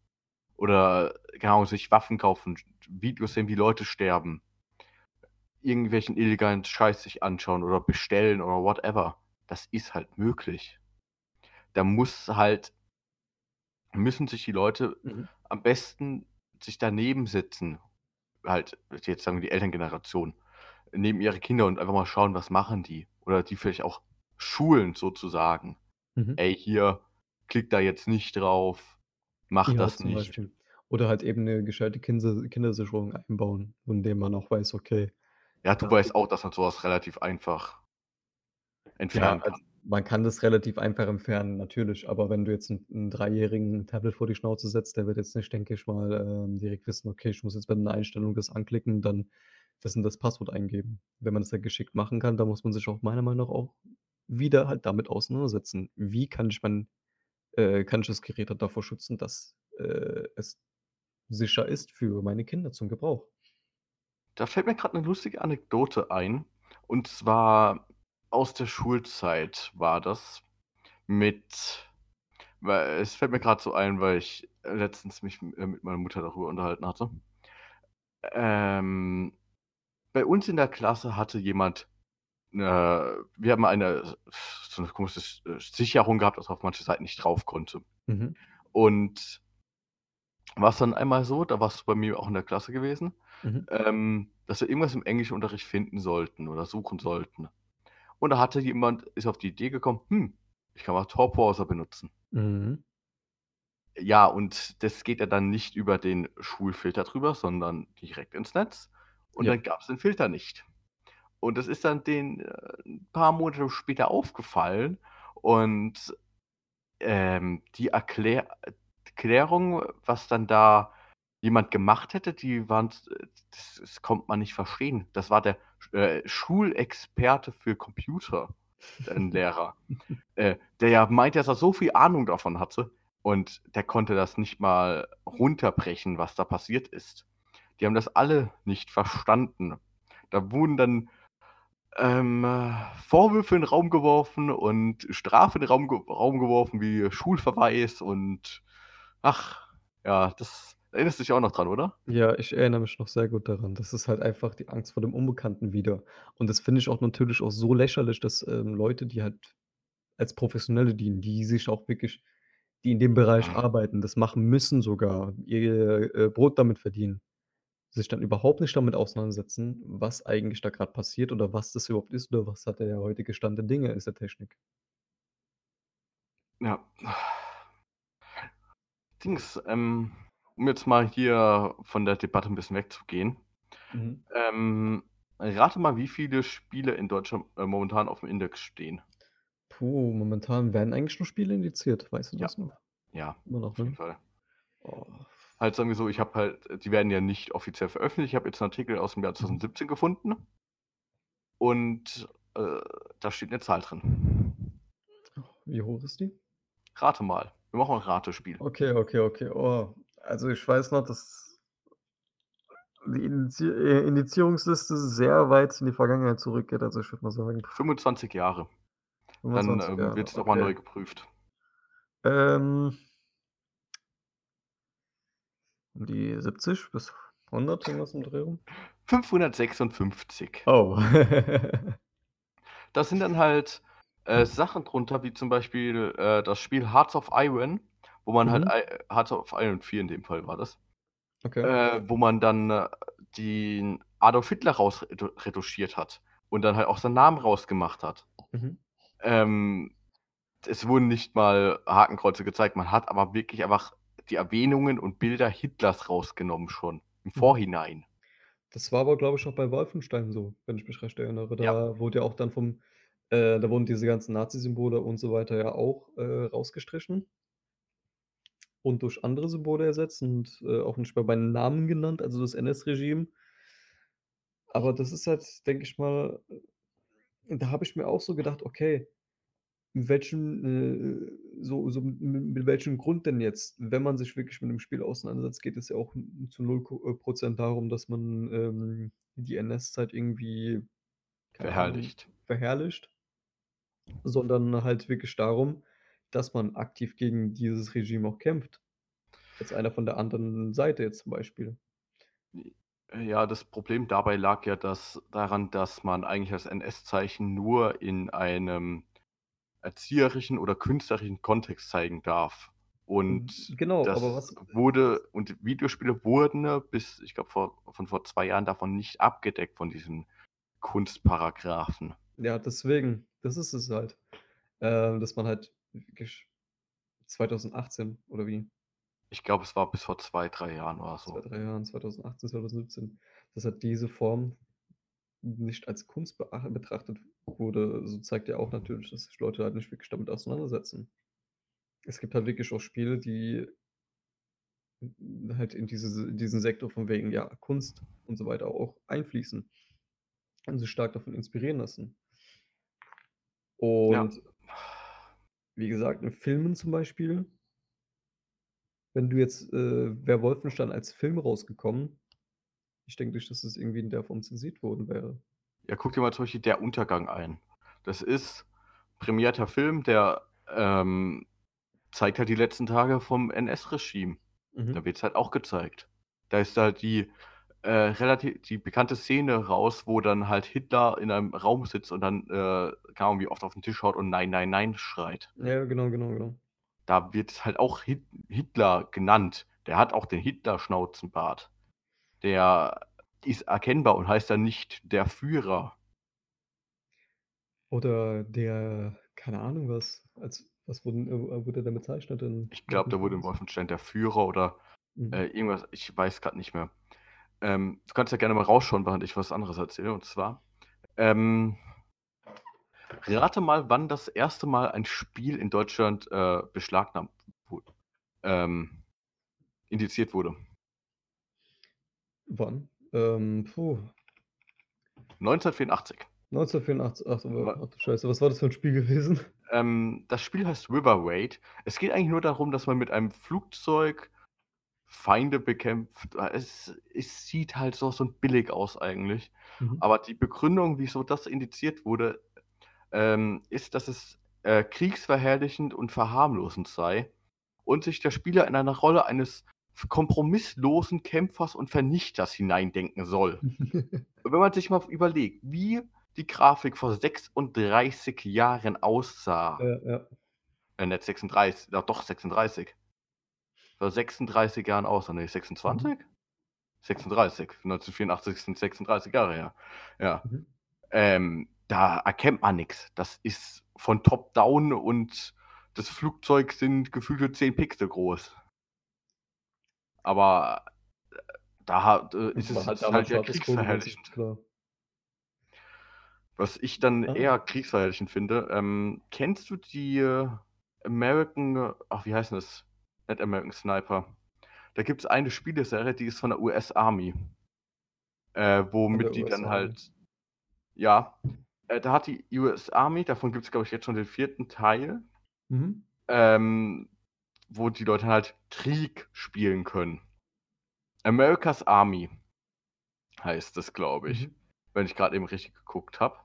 oder, Ahnung, sich Waffen kaufen, Videos sehen, wie Leute sterben. Irgendwelchen illegalen Scheiß sich anschauen oder bestellen oder whatever. Das ist halt möglich. Da muss halt müssen sich die Leute Mhm. am besten sich daneben setzen, halt jetzt sagen wir die Elterngeneration, neben ihre Kinder und einfach mal schauen, was machen die? Oder die vielleicht auch schulen sozusagen. Mhm. „Ey, hier, klick da jetzt nicht drauf, mach Ja, das nicht.“ Beispiel. Oder halt eben 'ne gescheite Kindersicherung einbauen, von dem man auch weiß, okay, Ja, du weißt auch, dass man so was relativ einfach Ja, entfernen also, kann. man kann das relativ einfach entfernen, natürlich, aber wenn du jetzt 'n 'n Dreijährigen Tablet vor die Schnauze setzt, der wird jetzt nicht, denke ich mal, ähm, direkt wissen: „Okay, ich muss jetzt bei 'ner Einstellung das anklicken, dann das und das Passwort eingeben.“ Wenn man das halt geschickt machen kann, dann muss man sich auch meiner Meinung nach auch wieder halt damit auseinandersetzen. Wie kann ich mein äh, kann ich das Gerät halt davor schützen, dass, äh, es sicher ist für meine Kinder zum Gebrauch? Da fällt mir grad 'ne lustige Anekdote ein. Und zwar aus der Schulzeit war das mit weil es fällt mir grad so ein, weil ich letztens mich, äh, mit meiner Mutter darüber unterhalten hatte. Ähm, bei uns in der Klasse hatte jemand 'ne wir haben eine so 'ne komische S Sicherung gehabt, dass auf manche Seiten nicht drauf konnte. Mhm. Und war's dann einmal so, da warst du bei mir auch in der Klasse gewesen, Mhm. ähm, dass wir irgendwas im Englischunterricht finden sollten oder suchen sollten. Und da hatte jemand ist auf die Idee gekommen: „Hm, ich kann mal Tor-Browser benutzen.“ Mhm. Ja, und das geht ja dann nicht über den Schulfilter drüber, sondern direkt ins Netz. Und Ja. dann gab's den Filter nicht. Und das ist dann denen, äh, 'n paar Monate später aufgefallen und, ähm, die Erklä Erklärung, was dann da jemand gemacht hätte, die waren s das das konnte man nicht verstehen. Das war der, äh, Schulexperte für Computer, 'n Lehrer. Äh, der ja meinte, dass er so viel Ahnung davon hatte und der konnte das nicht mal runterbrechen, was da passiert ist. Die haben das alle nicht verstanden. Da wurden dann, ähm, Vorwürfe in 'n Raum geworfen und Strafe in den Raum Raum geworfen wie Schulverweis und ach, ja, das erinnerst dich auch noch dran, oder? Ja, ich erinnere mich noch sehr gut daran. Das ist halt einfach die Angst vor dem Unbekannten wieder. Und das finde ich auch natürlich auch so lächerlich, dass, ähm, Leute, die halt als Professionelle dienen, die sich auch wirklich die in dem Bereich arbeiten, das machen müssen sogar, ihr, äh, Brot damit verdienen. sich dann überhaupt nicht damit auseinandersetzen, was eigentlich da grad passiert oder was das überhaupt ist oder was da der heutige Stand der Dinge ist der Technik. Ja. Dings, ähm, um jetzt mal hier von der Debatte 'n bisschen wegzugehen. Mhm. Ähm, rate mal, wie viele Spiele in Deutschland, äh, momentan aufm Index stehen? Puh, momentan werden eigentlich nur Spiele indiziert. Weißt du Ja. das noch? Ja, Immer noch, auf jeden ne? Fall. Oh. Halt, sagen wir so, ich habe halt die werden ja nicht offiziell veröffentlicht. Ich habe jetzt 'n Artikel aus'm Jahr Mhm. 2017 gefunden. Und, äh, da steht 'ne Zahl drin. Wie hoch ist die? Rate mal. Wir machen 'n Ratespiel. Okay, okay, okay. Oh, also ich weiß noch, dass die Indizi äh, Indizierungsliste sehr weit in die Vergangenheit zurückgeht. Also, ich würde mal sagen 25 Jahre. Dann, 25 ähm, Jahre, wird's noch mal okay. neu geprüft. Ähm um die 70 bis 100, irgendwas im Dreh rum? 556. Oh. Da sind dann halt, äh, Sachen drunter, wie zum Beispiel, äh, das Spiel Hearts of Iron, wo man halt Mhm. ei Hearts of Iron 4 in dem Fall war das. Okay. Äh, wo man dann, äh, den Adolf Hitler raus retu retuschiert hat und dann halt auch seinen Namen rausgemacht hat. Mhm. Ähm, es wurden nicht mal Hakenkreuze gezeigt, man hat aber wirklich einfach die Erwähnungen und Bilder Hitlers rausgenommen schon im Mhm. Vorhinein. Das war aber, glaube ich, auch bei Wolfenstein so, wenn ich mich recht erinnere. Ja. Da wurde ja auch dann vom äh, da wurden diese ganzen Nazi-Symbole und so weiter ja auch, äh, rausgestrichen und durch andere Symbole ersetzt und, äh, auch nicht mehr beim Namen genannt, also das NS-Regime. Aber das ist halt, denke ich mal äh, da habe ich mir auch so gedacht: „Okay, mit welchem, äh so so m mit welchem Grund denn jetzt?“ Wenn man sich wirklich mit dem Spiel auseinandersetzt, geht es ja auch zu 0 Ko äh, Prozent darum, dass man, ähm, die NS-Zeit irgendwie, keine Ahnung, Verherrlicht. verherrlicht. Sondern halt wirklich darum, dass man aktiv gegen dieses Regime auch kämpft. Als einer von der anderen Seite jetzt zum Beispiel. Äh, ja, das Problem dabei lag ja dass daran, dass man eigentlich das NS-Zeichen nur in einem erzieherischen oder künstlerischen Kontext zeigen darf. Und Genau, aber das was wurde und Videospiele wurden bis ich glaube, vor von vor 2 Jahren davon nicht abgedeckt von diesen Kunstparagraphen. Ja, deswegen. Das ist es halt. Äh, dass man halt 2018 oder wie? Ich glaube, es war bis vor 2, 3 Jahren oder 2, so. 3 Jahren, 2018, 2017, dass halt diese Form nicht als Kunst betrachtet wurde, so zeigt ja auch natürlich, dass sich Leute halt nicht wirklich damit auseinandersetzen. Es gibt halt wirklich auch Spiele, die halt in diese in diesen Sektor von wegen, ja, Kunst und so weiter auch einfließen und sich stark davon inspirieren lassen. Ja. Wie gesagt, in Filmen zum Beispiel wenn du jetzt äh, wäre Wolfenstein als Film rausgekommen, ich denke nicht, dass es irgendwie in der Form zensiert worden wäre. Ja, guck dir mal zum Beispiel Der Untergang ein. Das ist prämierter Film, der, ähm, zeigt halt die letzten Tage vom NS-Regime. Mhm. Da wird's halt auch gezeigt. Da ist halt die, äh, relati die bekannte Szene raus, wo dann halt Hitler in einem Raum sitzt und dann, äh, keine Ahnung, wie oft auf 'n Tisch haut und „Nein, nein, nein“ schreit. Ja, genau, genau, genau. Da wird halt auch Hit Hitler genannt. Der hat auch den Hitler-Schnauzenbart. Der ist erkennbar und heißt dann nicht der Führer. Oder der keine Ahnung was. Als was wurden äh, wurde der bezeichnet in Ich glaube, da wurde in Wolfenstein? Der Führer oder, Mhm. äh, irgendwas ich weiß grad nicht mehr. Ähm, du kannst ja gerne mal rausschauen, während ich was anderes erzähle. Und zwar, ähm rate mal, wann das erste Mal ein Spiel in Deutschland, äh, beschlagnahmt wurde ähm, indiziert wurde. Wann? Ähm, puh. 1984. 1984. Ach Wa ach du Scheiße, was war das für 'n Spiel gewesen? Ähm, das Spiel heißt River Raid. Es geht eigentlich nur darum, dass man mit einem Flugzeug Feinde bekämpft. Äh, es es sieht halt so so billig aus eigentlich. Mhm. Aber die Begründung, wieso das indiziert wurde, ähm, ist, dass es, äh, kriegsverherrlichend und verharmlosend sei und sich der Spieler in einer Rolle eines kompromisslosen Kämpfers und Vernichters hineindenken soll. Wenn man sich mal überlegt, wie die Grafik vor 36 Jahren aussah Ja, ja. äh, nicht 36, ja doch 36. Vor 36 Jahren aussah. Ne, Mhm. 26? 36. 1984 sind 36 Jahre her. Ja. Mhm. Ähm, da erkennt man nichts. Das ist von Top-Down und das Flugzeug sind gefühlte 10 Pixel groß. Aber äh, da hat, äh, ist es damals halt ja kriegsverherrlichend. Was ich dann Ah. eher kriegsverherrlichend finde, ähm, kennst du die American, ach, wie heißt das? Nicht American Sniper. Da gibt es eine Spieleserie, die ist von der US Army. Äh, womit die US dann Army. halt, ja, äh, da hat die US Army, davon gibt es, glaube ich, jetzt schon den vierten Teil, Mhm. ähm, wo die Leute halt Krieg spielen können. America's Army heißt das, glaube ich, Mhm. wenn ich gerade eben richtig geguckt habe.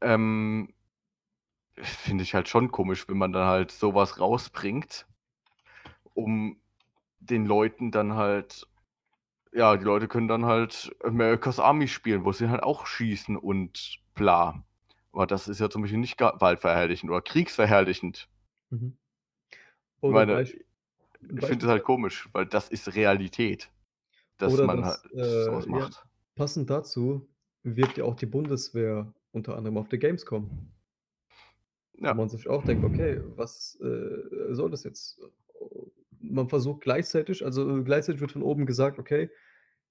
Ähm, Finde ich halt schon komisch, wenn man dann halt sowas rausbringt, um den Leuten dann halt, ja, die Leute können dann halt America's Army spielen, wo sie halt auch schießen und bla. Aber das ist ja zum Beispiel nicht gewaltverherrlichend oder kriegsverherrlichend. Mhm. Ich Oder meine, ich finde es halt komisch, weil das ist Realität, dass oder man das, halt sowas äh, ja, macht. passend dazu wirbt ja auch die Bundeswehr unter anderem auf der Gamescom. Wo Ja. man sich auch denkt: „Okay, was, äh, soll das jetzt?“ Man versucht gleichzeitig also, gleichzeitig wird von oben gesagt: „Okay,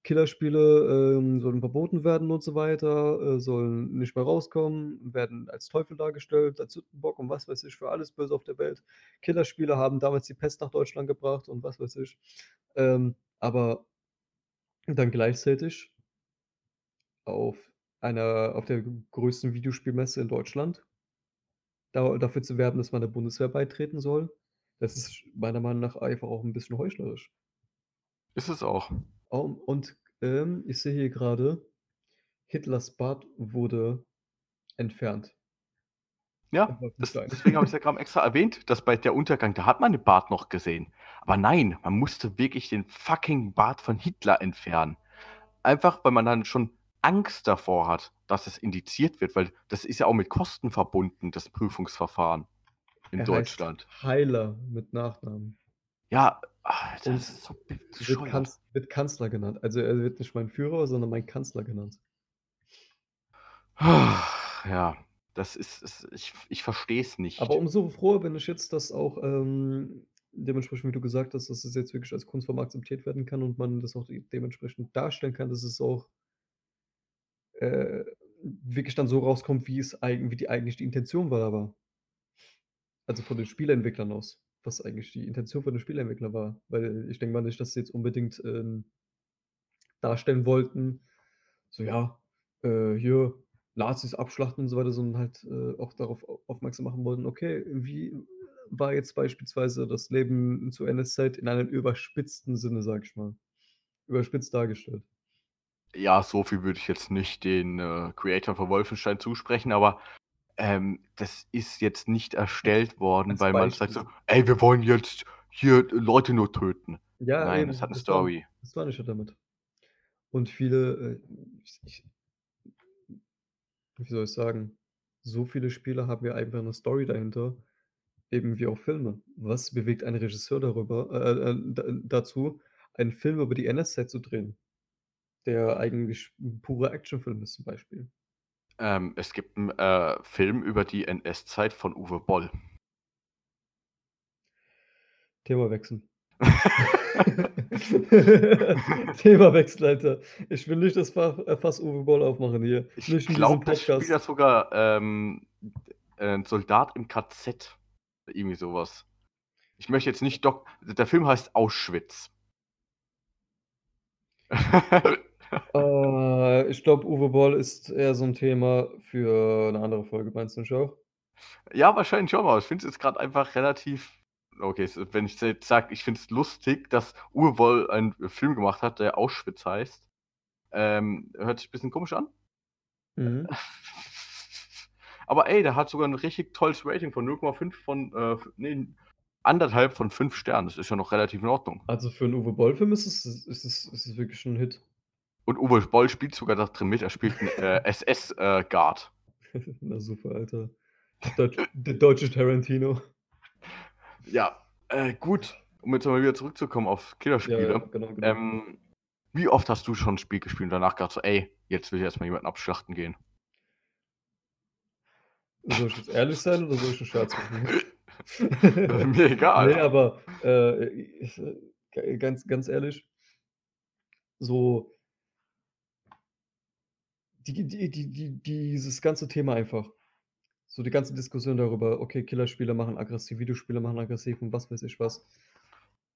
Killerspiele, ähm, sollen verboten werden und so weiter, äh, sollen nicht mehr rauskommen, werden als Teufel dargestellt, als Sündenbock und was weiß ich für alles Böse auf der Welt. Killerspiele haben damals die Pest nach Deutschland gebracht und was weiß ich.“ Ähm, aber dann gleichzeitig auf einer auf der größten Videospielmesse in Deutschland da dafür zu werben, dass man der Bundeswehr beitreten soll, das ist meiner Meinung nach einfach auch 'n bisschen heuchlerisch. Ist es auch. Oh, und, ähm, ich sehe hier grade, Hitlers Bart wurde entfernt. Ja, das deswegen habe ich's ja grad extra erwähnt, dass bei Der Untergang, da hat man den Bart noch gesehen. Aber nein, man musste wirklich den fucking Bart von Hitler entfernen. Einfach, weil man dann schon Angst davor hat, dass es indiziert wird, weil das ist ja auch mit Kosten verbunden, das Prüfungsverfahren in Er Deutschland. Heiler mit Nachnamen. Ja, Und das ist so wird. Kanz wird Kanzler genannt. Also, er wird nicht mein Führer, sondern mein Kanzler genannt. Ja, das ist ist ich ich verstehe es Aber nicht. umso froher bin ich jetzt, dass auch, ähm, dementsprechend, wie du gesagt hast, dass es jetzt wirklich als Kunstform akzeptiert werden kann und man das auch de dementsprechend darstellen kann, dass es auch äh, wirklich dann so rauskommt, wie es eigen wie die eigentlich die Intention war aber. Also, von den Spieleentwicklern aus, was eigentlich die Intention von den Spieleentwicklern war. Weil ich denke mal nicht, dass sie jetzt unbedingt, ähm, darstellen wollten, so ja, äh, hier Nazis abschlachten und so weiter, sondern halt, äh, auch darauf au aufmerksam machen wollten: „Okay, wie war jetzt beispielsweise das Leben zu NS-Zeit in einem überspitzten Sinne“, sage ich mal. Überspitzt dargestellt. Ja, so viel würde ich jetzt nicht den, äh, Creatoren von Wolfenstein zusprechen, aber, ähm, das ist jetzt nicht erstellt worden, Als weil man sagt so: Beispiel. „Ey, wir wollen jetzt hier Leute nur töten.“ Ja, Nein, das hat 'ne das war Story. das meine ich ja damit. Und viele, äh, ich wie soll ich sagen, so viele Spiele haben ja einfach 'ne Story dahinter, eben wie auch Filme. Was bewegt einen Regisseur darüber äh, äh, da dazu, einen Film über die NS-Zeit zu drehen, der eigentlich 'n purer Actionfilm ist zum Beispiel? Ähm, es gibt 'n, äh, Film über die NS-Zeit von Uwe Boll. Thema wechseln. Themawechsel, Alter. Ich will nicht das äh, Fass Uwe Boll aufmachen hier. Ich glaube, das spielt ja sogar, ähm, äh, 'n Soldat im KZ, irgendwie so was. Ich möchte jetzt nicht Dok der Film heißt Auschwitz. Äh, ich glaube, Uwe Boll ist eher so 'n Thema für 'ne andere Folge. Meinst du nicht auch? Ja, wahrscheinlich schon, aber ich finde es jetzt grad einfach relativ okay, wenn ich jetzt sage, ich finde es lustig, dass Uwe Boll einen Film gemacht hat, der Auschwitz heißt. Ähm, hört sich bisschen komisch an. Mhm. Aber ey, der hat sogar 'n richtig tolles Rating von 0,5 von, äh, ne, 1,5 von 5 Sternen. Das ist ja noch relativ in Ordnung. Also, für 'n Uwe Boll-Film ist es ist es ist es wirklich 'n Hit. Und Uwe Boll spielt sogar da drin mit. Er spielt 'n, äh, SS, äh. Na super, Alter. Deutsch der deutsche Tarantino. Ja, äh, gut, um jetzt mal wieder zurückzukommen auf Killerspiele. ja, genau, genau. Ähm, Wie oft hast du schon 'n Spiel gespielt und danach gedacht so: „Ey, jetzt will ich erst mal jemanden abschlachten gehen?“ Soll ich jetzt ehrlich sein oder soll ich 'n Scherz machen? Mir egal. Ne, aber, äh, ich, äh, ganz ganz ehrlich so die die die die dieses ganze Thema einfach. So die ganze Diskussion darüber, okay, Killerspiele machen aggressiv, Videospiele machen aggressiv und was weiß ich was.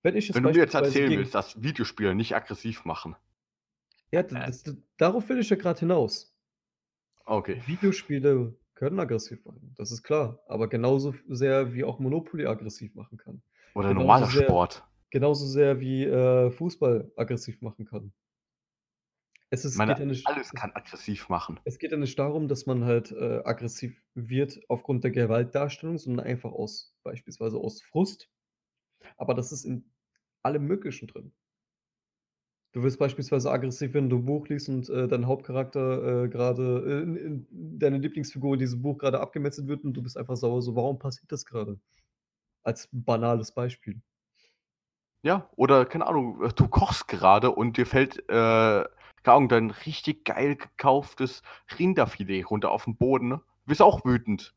Wenn ich jetzt Wenn du mir jetzt erzählen gegen willst, dass Videospiele nicht aggressiv machen. Ja, Äh. das d darauf will ich ja grad hinaus. Okay. Videospiele können aggressiv machen, das ist klar, aber genauso sehr wie auch Monopoly aggressiv machen kann. Oder Genauso normaler sehr Sport. genauso sehr wie, äh, Fußball aggressiv machen kann. Es ist geht meine, ja nicht alles es kann aggressiv machen. es geht ja nicht darum, dass man halt, äh, aggressiv wird aufgrund der Gewaltdarstellung, sondern einfach aus beispielsweise aus Frust. Aber das ist in allem Möglichen drin. Du wirst beispielsweise aggressiv, wenn du 'n Buch liest und, äh, dein Hauptcharakter, äh, grade, äh, in in deine Lieblingsfigur in diesem Buch grade abgemetzelt wird und du bist einfach sauer so: „Warum passiert das grade?“ Als banales Beispiel. Ja, oder keine Ahnung, äh, du kochst gerade und dir fällt, äh, Ahnung, dein richtig geil gekauftes Rinderfilet runter auf 'n Boden, ne? Bist auch wütend.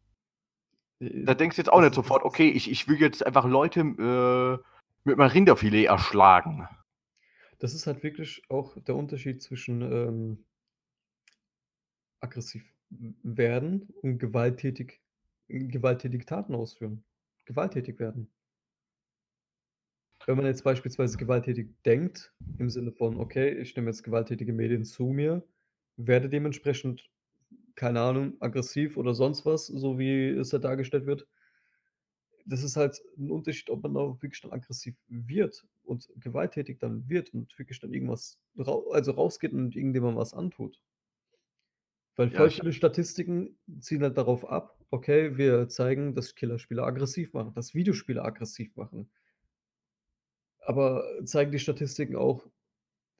Da denkst du jetzt auch nicht sofort: „Okay, ich ich will jetzt einfach Leute, äh, mit meinem Rinderfilet erschlagen.“ Das ist halt wirklich auch der Unterschied zwischen, ähm aggressiv werden und gewalttätig gewalttätige Taten ausführen. Gewalttätig werden. Wenn man jetzt beispielsweise gewalttätig denkt, im Sinne von: „Okay, ich nehme jetzt gewalttätige Medien zu mir, werde dementsprechend, keine Ahnung, aggressiv oder sonst was, so wie es da dargestellt wird.“ Das ist halt 'n Unterschied, ob man da auch wirklich dann aggressiv wird und gewalttätig dann wird und wirklich dann irgendwas rau also rausgeht und irgendjemandem was antut. Weil Ja, voll ich viele Statistiken zielen halt darauf ab: Okay, wir zeigen, dass Killerspiele aggressiv machen, dass Videospiele aggressiv machen. Aber zeigen die Statistiken auch,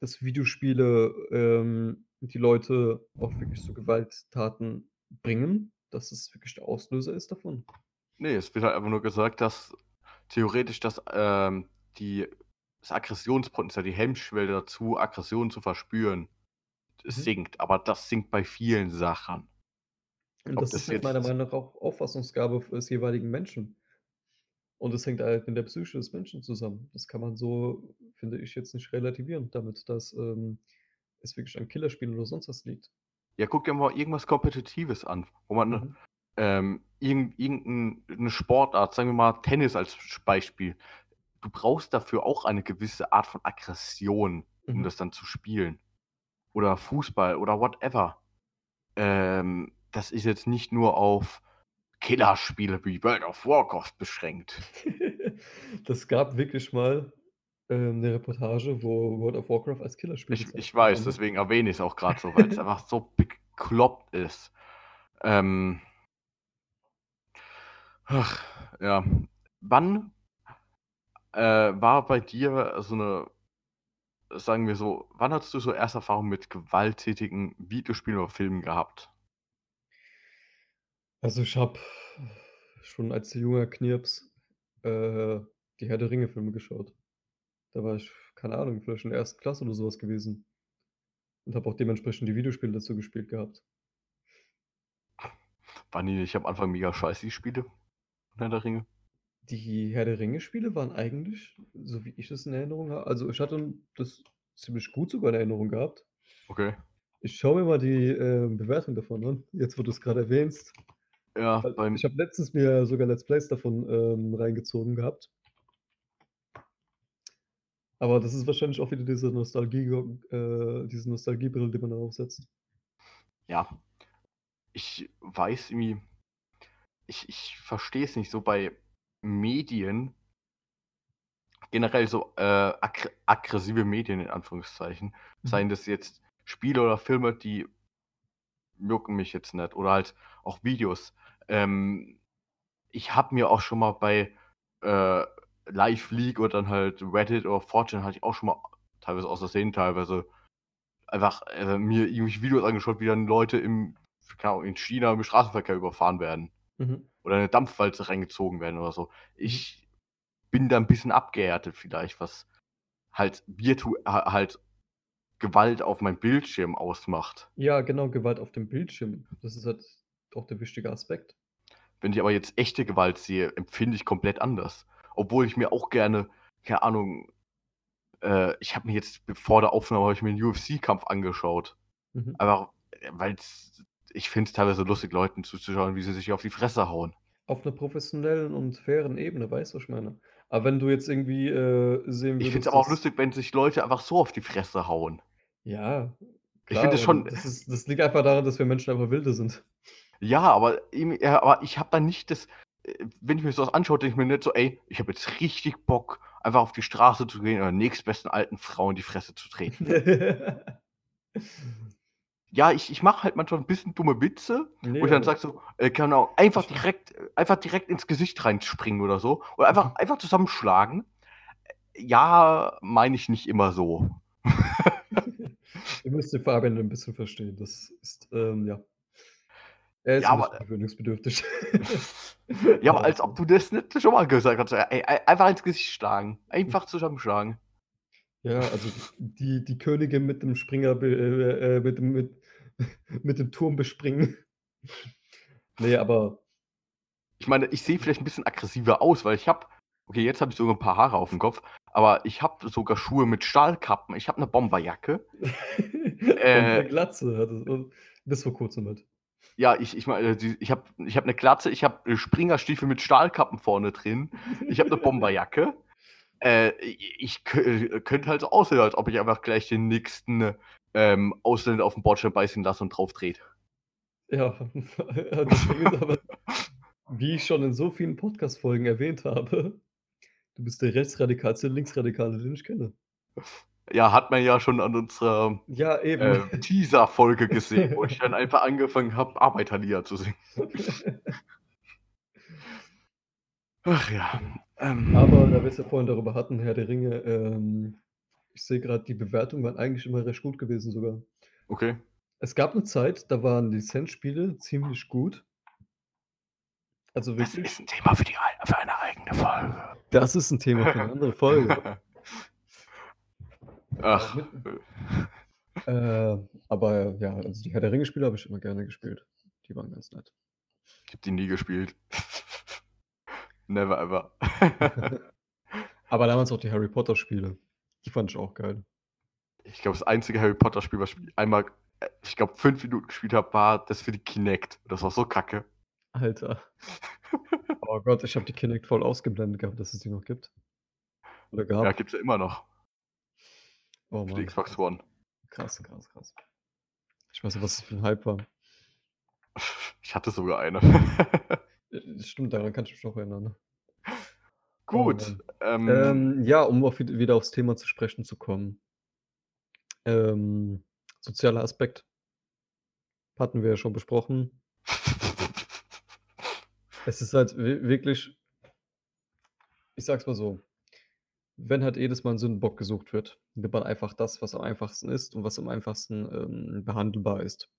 dass Videospiele, ähm, die Leute auch wirklich zu Gewalttaten bringen, dass es wirklich der Auslöser ist davon? Ne, es wird halt einfach nur gesagt, dass theoretisch das, ähm, die das Aggressionspotenzial, die Hemmschwelle dazu, Aggression zu verspüren, Mhm. sinkt, aber das sinkt bei vielen Sachen. Und Ob das das ist halt meiner Meinung nach auch Auffassungsgabe des jeweiligen Menschen. Und es hängt halt mit der Psyche des Menschen zusammen. Das kann man so, finde ich, jetzt nicht relativieren damit, dass, ähm, es wirklich an Killerspielen oder sonst was liegt. Ja, guck dir mal irgendwas Kompetitives an, wo man, Mhm. ähm, irgend irgend 'n 'ne Sportart, sagen wir mal Tennis als Beispiel. Du brauchst dafür auch eine gewisse Art von Aggression, um Mhm. das dann zu spielen. Oder Fußball oder whatever. Ähm, das ist jetzt nicht nur auf Killerspiele wie World of Warcraft beschränkt. Das gab wirklich mal, ähm, 'ne Reportage, wo World of Warcraft als Killerspiel Ich ich weiß, deswegen erwähne ich's auch grad so, weil's einfach so bekloppt ist. Ähm Ach, ja. Wann äh, war bei dir so 'ne sagen wir so, wann hattest du so erste Erfahrungen mit gewalttätigen Videospielen oder Filmen gehabt? Also, ich habe schon als junger Knirps, äh, die Herr-der-Ringe-Filme geschaut. Da war ich, keine Ahnung, vielleicht in der 1. Klasse oder so was gewesen. Und habe auch dementsprechend die Videospiele dazu gespielt gehabt. Waren die nicht am Anfang mega scheiße, die Spiele? Herr der Ringe? Die Herr-der-Ringe-Spiele waren eigentlich, so wie ich es in Erinnerung ha also, ich hatte das ziemlich gut sogar in Erinnerung gehabt. Okay. Ich schaue mir mal die, ähm, Bewertung davon an, jetzt wo du's grad erwähnst. Ja, beim ich habe letztens mir sogar Let's Plays davon, ähm, reingezogen gehabt. Aber das ist wahrscheinlich auch wieder diese Nostalgie äh, diese Nostalgiebrille, die man da aufsetzt. Ja. Ich weiß irgendwie ich ich verstehe es nicht so bei Medien generell so, äh, aggr aggressive Medien in Anführungszeichen, Mhm. seien das jetzt Spiele oder Filme, die jucken mich jetzt nicht oder halt auch Videos. Ähm, ich habe mir auch schon mal bei, äh, Live League oder dann halt Reddit oder 4chan hatte ich auch schon mal teilweise aus Versehen teilweise einfach, äh, mir irgendwelche Videos angeschaut, wie dann Leute im keine Ahnung, in China im Straßenverkehr überfahren werden Mhm. oder in 'ne Dampfwalze reingezogen werden oder so. Mhm. Ich bin da 'n bisschen abgehärtet vielleicht, was halt virtu ha halt Gewalt auf meinem Bildschirm ausmacht. Ja, genau, Gewalt auf dem Bildschirm. Das ist halt auch der wichtige Aspekt. Wenn ich aber jetzt echte Gewalt sehe, empfinde ich komplett anders. Obwohl ich mir auch gerne, keine Ahnung, äh, ich habe mir jetzt vor der Aufnahme habe ich mir einen UFC-Kampf angeschaut. Mhm. Aber weil ich finde es teilweise lustig, Leuten zuzuschauen, wie sie sich auf die Fresse hauen. Auf einer professionellen und fairen Ebene, weißt du, was ich meine? Aber wenn du jetzt irgendwie äh, sehen Ich finde es würdest, aber auch lustig, wenn sich Leute einfach so auf die Fresse hauen. Ja, Ich finde klar, es schon. das, ist, das liegt einfach daran, dass wir Menschen einfach wilde sind. Ja, aber, ja, aber ich habe dann nicht das. äh, Wenn ich mir sowas anschaue, denke ich mir nicht so, ey, ich habe jetzt richtig Bock, einfach auf die Straße zu gehen und der nächstbesten alten Frau in die Fresse zu treten. Ja, ich, ich mache halt manchmal ein bisschen dumme Witze, nee, wo ich dann sage so, äh, genau, einfach direkt, einfach direkt ins Gesicht reinspringen oder so. Oder einfach, einfach zusammenschlagen. Ja, meine ich nicht immer so. Ihr müsst den Fabian ein bisschen verstehen. Das ist, ähm, ja. Er ist Ja, aber- gewöhnungsbedürftig. Ja, aber als ob du das nicht schon mal gesagt hast. Ey, einfach ins Gesicht schlagen. Einfach zusammenschlagen. Ja, also die, die Königin mit dem Springer, äh, äh, mit, dem, mit, mit dem Turm bespringen. Nee, aber Ich meine, ich sehe vielleicht ein bisschen aggressiver aus, weil ich habe, okay, jetzt habe ich sogar ein paar Haare auf dem Kopf, aber ich habe sogar Schuhe mit Stahlkappen. Ich habe eine Bomberjacke. und eine Glatze bis vor kurzem mit. Ja, ich, ich meine, ich habe ich hab eine Glatze, ich habe Springerstiefel mit Stahlkappen vorne drin. Ich habe eine Bomberjacke. Äh, ich ich kö- könnte halt so aussehen, als ob ich einfach gleich den nächsten ähm, Ausländer auf dem Bordstein beißen lasse und drauf dreht. Ja, aber, wie ich schon in so vielen Podcast-Folgen erwähnt habe, du bist der rechtsradikalste Linksradikale, den ich kenne. Ja, hat man ja schon an unserer Ja, äh, Teaser-Folge gesehen, wo ich dann einfach angefangen habe, Arbeiterlieder zu singen. Ach ja. Ähm, Aber da wir es ja vorhin darüber hatten, Herr der Ringe, ähm, ich sehe gerade, die Bewertungen waren eigentlich immer recht gut gewesen sogar. okay. Es gab eine Zeit, da waren Lizenzspiele ziemlich gut. Also Das wirklich, ist ein Thema für, die, für eine eigene Folge. das ist ein Thema für eine andere Folge. Ach, äh, aber ja, also die Herr der Ringe-Spiele habe ich immer gerne gespielt. Die waren ganz nett. ich habe die nie gespielt. Never ever. Aber damals auch die Harry Potter-Spiele. Die fand ich auch geil. ich glaube, das einzige Harry Potter-Spiel, was ich einmal, äh, ich glaube, fünf Minuten gespielt habe, war das für die Kinect. Das war so kacke. Alter. oh Gott, ich habe die Kinect voll ausgeblendet gehabt, dass es die noch gibt. Oder Ja, gehabt. gibt es ja immer noch. Oh Für die Mann. Xbox One. Krass, krass, krass. Ich weiß nicht, was das für ein Hype war. Ich hatte sogar eine. Äh, Stimmt, daran kann ich mich auch erinnern. ne? Gut. Ähm, Ähm, ja, um auf, wieder aufs Thema zu sprechen zu kommen. Ähm, sozialer Aspekt. Hatten wir ja schon besprochen. Es ist halt wi- wirklich, ich sag's mal so, wenn halt jedes Mal ein Sündenbock gesucht wird, nimmt man einfach das, was am einfachsten ist und was am einfachsten ähm, behandelbar ist.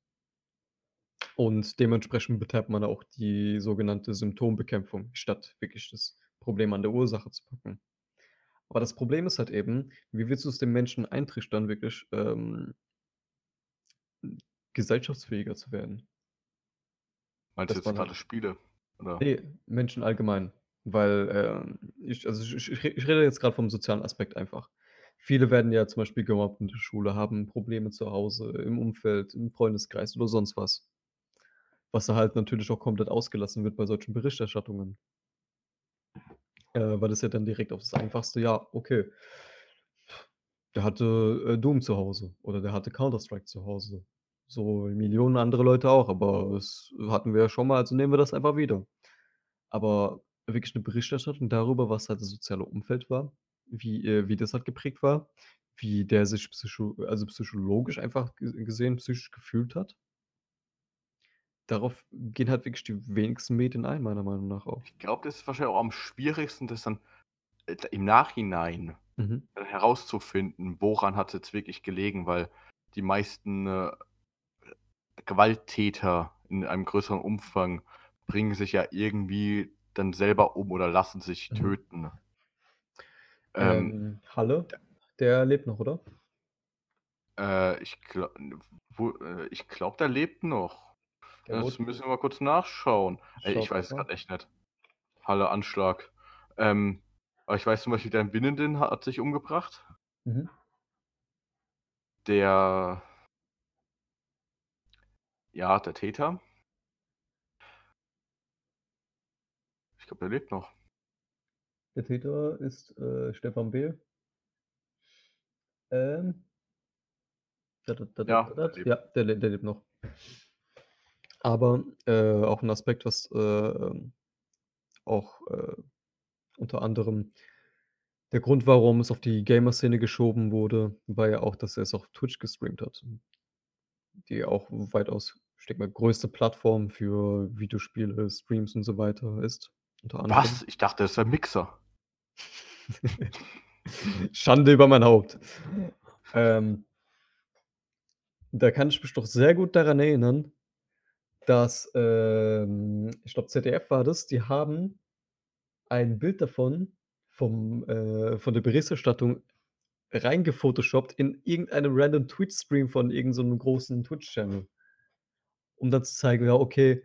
Und dementsprechend betreibt man auch die sogenannte Symptombekämpfung, statt wirklich das Problem an der Ursache zu packen. Aber das Problem ist halt eben, wie willst du es den Menschen eintrichtern, wirklich ähm, gesellschaftsfähiger zu werden? meinst du das jetzt gerade dann- Spiele? Oder? Nee, Menschen allgemein. Weil, ähm, ich, also ich, ich, ich rede jetzt gerade vom sozialen Aspekt einfach. Viele werden ja zum Beispiel gemobbt in der Schule, haben Probleme zu Hause, im Umfeld, im Freundeskreis oder sonst was. Was da halt natürlich auch komplett ausgelassen wird bei solchen Berichterstattungen. Äh, weil das ja dann direkt auf das Einfachste, ja, okay. Der hatte äh, Doom zu Hause oder der hatte Counter-Strike zu Hause. So Millionen andere Leute auch, aber das hatten wir ja schon mal, also nehmen wir das einfach wieder. Aber wirklich eine Berichterstattung darüber, was halt das soziale Umfeld war, wie, äh, wie das halt geprägt war, wie der sich psycho also psychologisch einfach ge gesehen, psychisch gefühlt hat. Darauf gehen halt wirklich die wenigsten Medien ein, meiner Meinung nach auch. Ich glaube, das ist wahrscheinlich auch am schwierigsten, das dann äh, im Nachhinein Mhm. dann herauszufinden, woran hat es jetzt wirklich gelegen, weil die meisten äh, Gewalttäter in einem größeren Umfang bringen sich ja irgendwie dann selber um oder lassen sich Mhm. töten. Ähm, Ähm, Halle, der lebt noch, oder? Äh, ich gla wo äh, ich glaube, der lebt noch. Der Das müssen wir mal kurz nachschauen. Ey, ich weiß es grad echt nicht. Halle Anschlag. Ähm, aber ich weiß zum Beispiel, der Winnenden hat sich umgebracht. Mhm. Der ja, der Täter. Glaube, der lebt noch. Der Täter ist, äh, Stefan B. Ähm. Da, da, da, Ja, der lebt. Ja, der der lebt noch. Aber, äh, auch 'n Aspekt, was, äh, auch, äh, unter anderem der Grund, warum es auf die Gamer-Szene geschoben wurde, war ja auch, dass er es auf Twitch gestreamt hat. Die auch weitaus, ich denke mal, größte Plattform für Videospiele, Streams und so weiter ist. Was? Ich dachte, das wäre Mixer. Schande über mein Haupt. Ähm da kann ich mich doch sehr gut daran erinnern, dass, ähm, ich glaube, ZDF war das, die haben ein Bild davon vom äh, von der Berichterstattung reingefotoshoppt in irgendeinem random Twitch-Stream von irgend so 'nem großen Twitch-Channel. Um dann zu zeigen, ja, okay,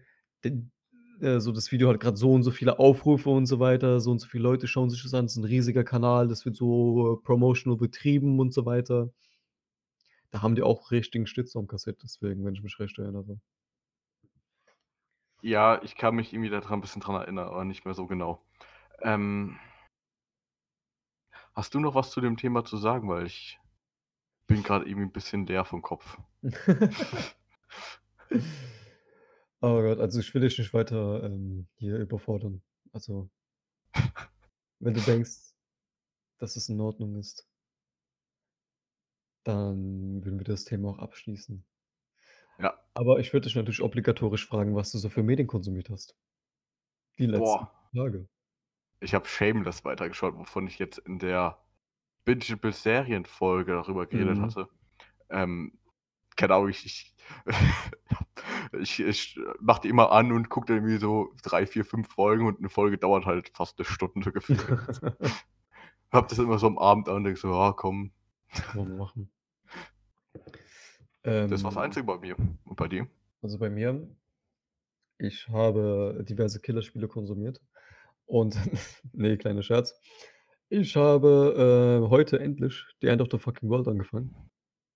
äh, so das Video hat grad so und so viele Aufrufe und so weiter, so und so viele Leute schauen sich das an, das ist 'n riesiger Kanal, das wird so promotional betrieben und so weiter. Da haben die auch richtigen Shitstorm kassiert deswegen, wenn ich mich recht erinnere. Ja, ich kann mich irgendwie da dran bisschen dran erinnern, aber nicht mehr so genau. Ähm Hast du noch was zu dem Thema zu sagen? Weil ich bin grad irgendwie 'n bisschen leer vom Kopf. Oh Gott, also ich will dich nicht weiter, ähm, hier überfordern. Also wenn du denkst, dass es in Ordnung ist dann würden wir das Thema auch abschließen. Ja. Aber ich würde dich natürlich obligatorisch fragen, was du so für Medien konsumiert hast. Die letzten Boah. Tage. Ich habe Shameless weitergeschaut, wovon ich jetzt in der Bingeable-Serien-Folge darüber geredet Mhm. hatte. Ähm, keine Ahnung, ich ich ich ich mache die immer an und gucke dann irgendwie so 3, 4, 5 Folgen und 'ne Folge dauert halt fast 'ne Stunde gefühlt. Habe das immer so am Abend an und denke so: „Ja, komm.“ Kann man machen. Das war das Ähm Einzige bei mir. Und bei dir? Also bei mir ich habe diverse Killerspiele konsumiert und ne, kleiner Scherz. Ich habe, äh, heute endlich The End of the Fucking World angefangen.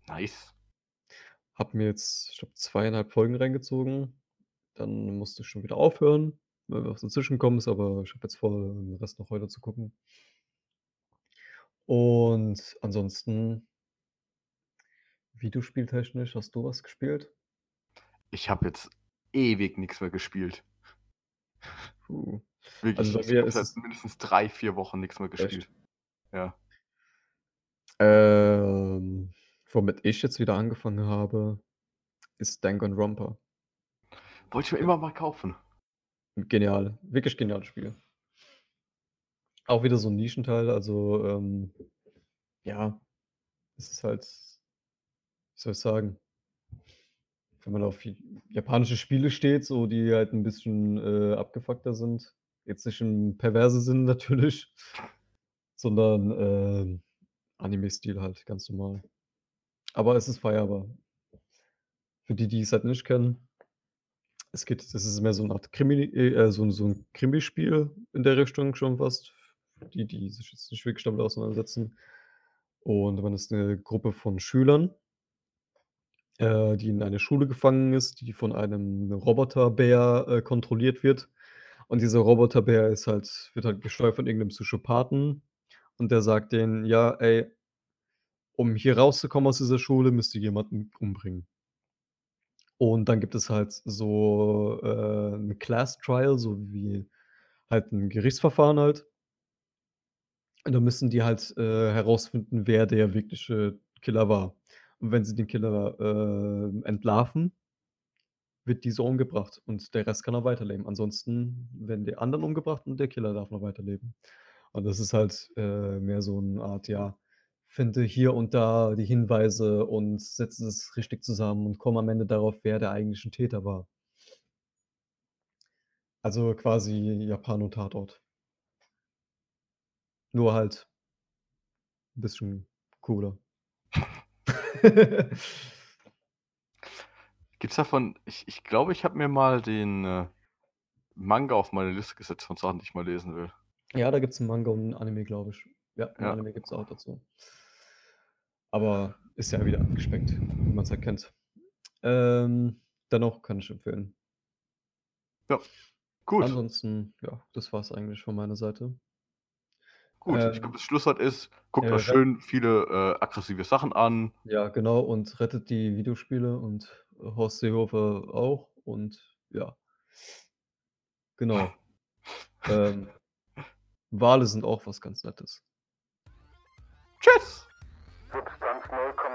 Nice. Habe mir jetzt, ich glaube, 2 1/2 Folgen reingezogen. Dann musste ich schon wieder aufhören, weil was dazwischen gekommen ist, aber ich habe jetzt vor, den Rest noch heute zu gucken. Und ansonsten Videospieltechnisch, hast du was gespielt? Ich habe jetzt ewig nix mehr gespielt. Puh. Wirklich, Also bei ich mir ist es mindestens 3, 4 Wochen nix mehr Echt? gespielt. Ja. Ähm, womit ich jetzt wieder angefangen habe, ist Danganronpa. Wollte ich mir immer mal kaufen. Genial, wirklich geniales Spiel. Auch wieder so 'n Nischenteil, also, ähm, ja, es ist halt wie soll ich sagen wenn man auf japanische Spiele steht, so die halt 'n bisschen, äh, abgefuckter sind, jetzt nicht im perverse Sinne natürlich, sondern, ähm, Anime-Stil halt, ganz normal. Aber es ist feierbar. Für die, die es halt nicht kennen es geht das ist mehr so 'ne Art Krimi äh, so so 'n Krimispiel in der Richtung schon fast, die, die sich jetzt nicht wirklich damit auseinandersetzen. Und man ist 'ne Gruppe von Schülern äh, die in eine Schule gefangen ist, die von einem Roboterbär, äh, kontrolliert wird. Und dieser Roboterbär ist halt wird halt gesteuert von irgend 'nem Psychopathen und der sagt denen: „Ja, ey“ „um hier rauszukommen aus dieser Schule, müsst ihr jemanden umbringen.“ Und dann gibt es halt so, äh, 'n Class Trial, so wie halt 'n Gerichtsverfahren halt. Und dann müssen die halt, äh, herausfinden, wer der wirkliche Killer war. Und wenn sie den Killer, ähm, entlarven wird dieser umgebracht und der Rest kann noch weiterleben. Ansonsten werden die anderen umgebracht und der Killer darf noch weiterleben. Und das ist halt, äh, mehr so 'n Art, ja, finde hier und da die Hinweise und setze es richtig zusammen und komme am Ende darauf, wer der eigentliche Täter war. Also quasi Japano-Tatort. Nur halt bisschen cooler. Gibt's davon ich ich glaube, ich habe mir mal den, äh, Manga auf meine Liste gesetzt von Sachen, die ich mal lesen will. Ja, da gibt's 'n Manga und 'n Anime, glaube ich. Ja, 'n Ja. Anime gibt's auch dazu. Aber ist ja wieder abgespeckt, wie man's halt kennt. Ähm, dennoch kann ich empfehlen. Ja, gut. Ansonsten, ja, das war's eigentlich von meiner Seite. Gut, ich Ähm glaube, das Schlusswort ist, guckt äh, euch schön viele, äh, aggressive Sachen an. Ja, genau, und rettet die Videospiele und Horst Seehofer auch und ja. Genau. Ähm, Wale sind auch was ganz Nettes. Tschüss! Substanz 0,0.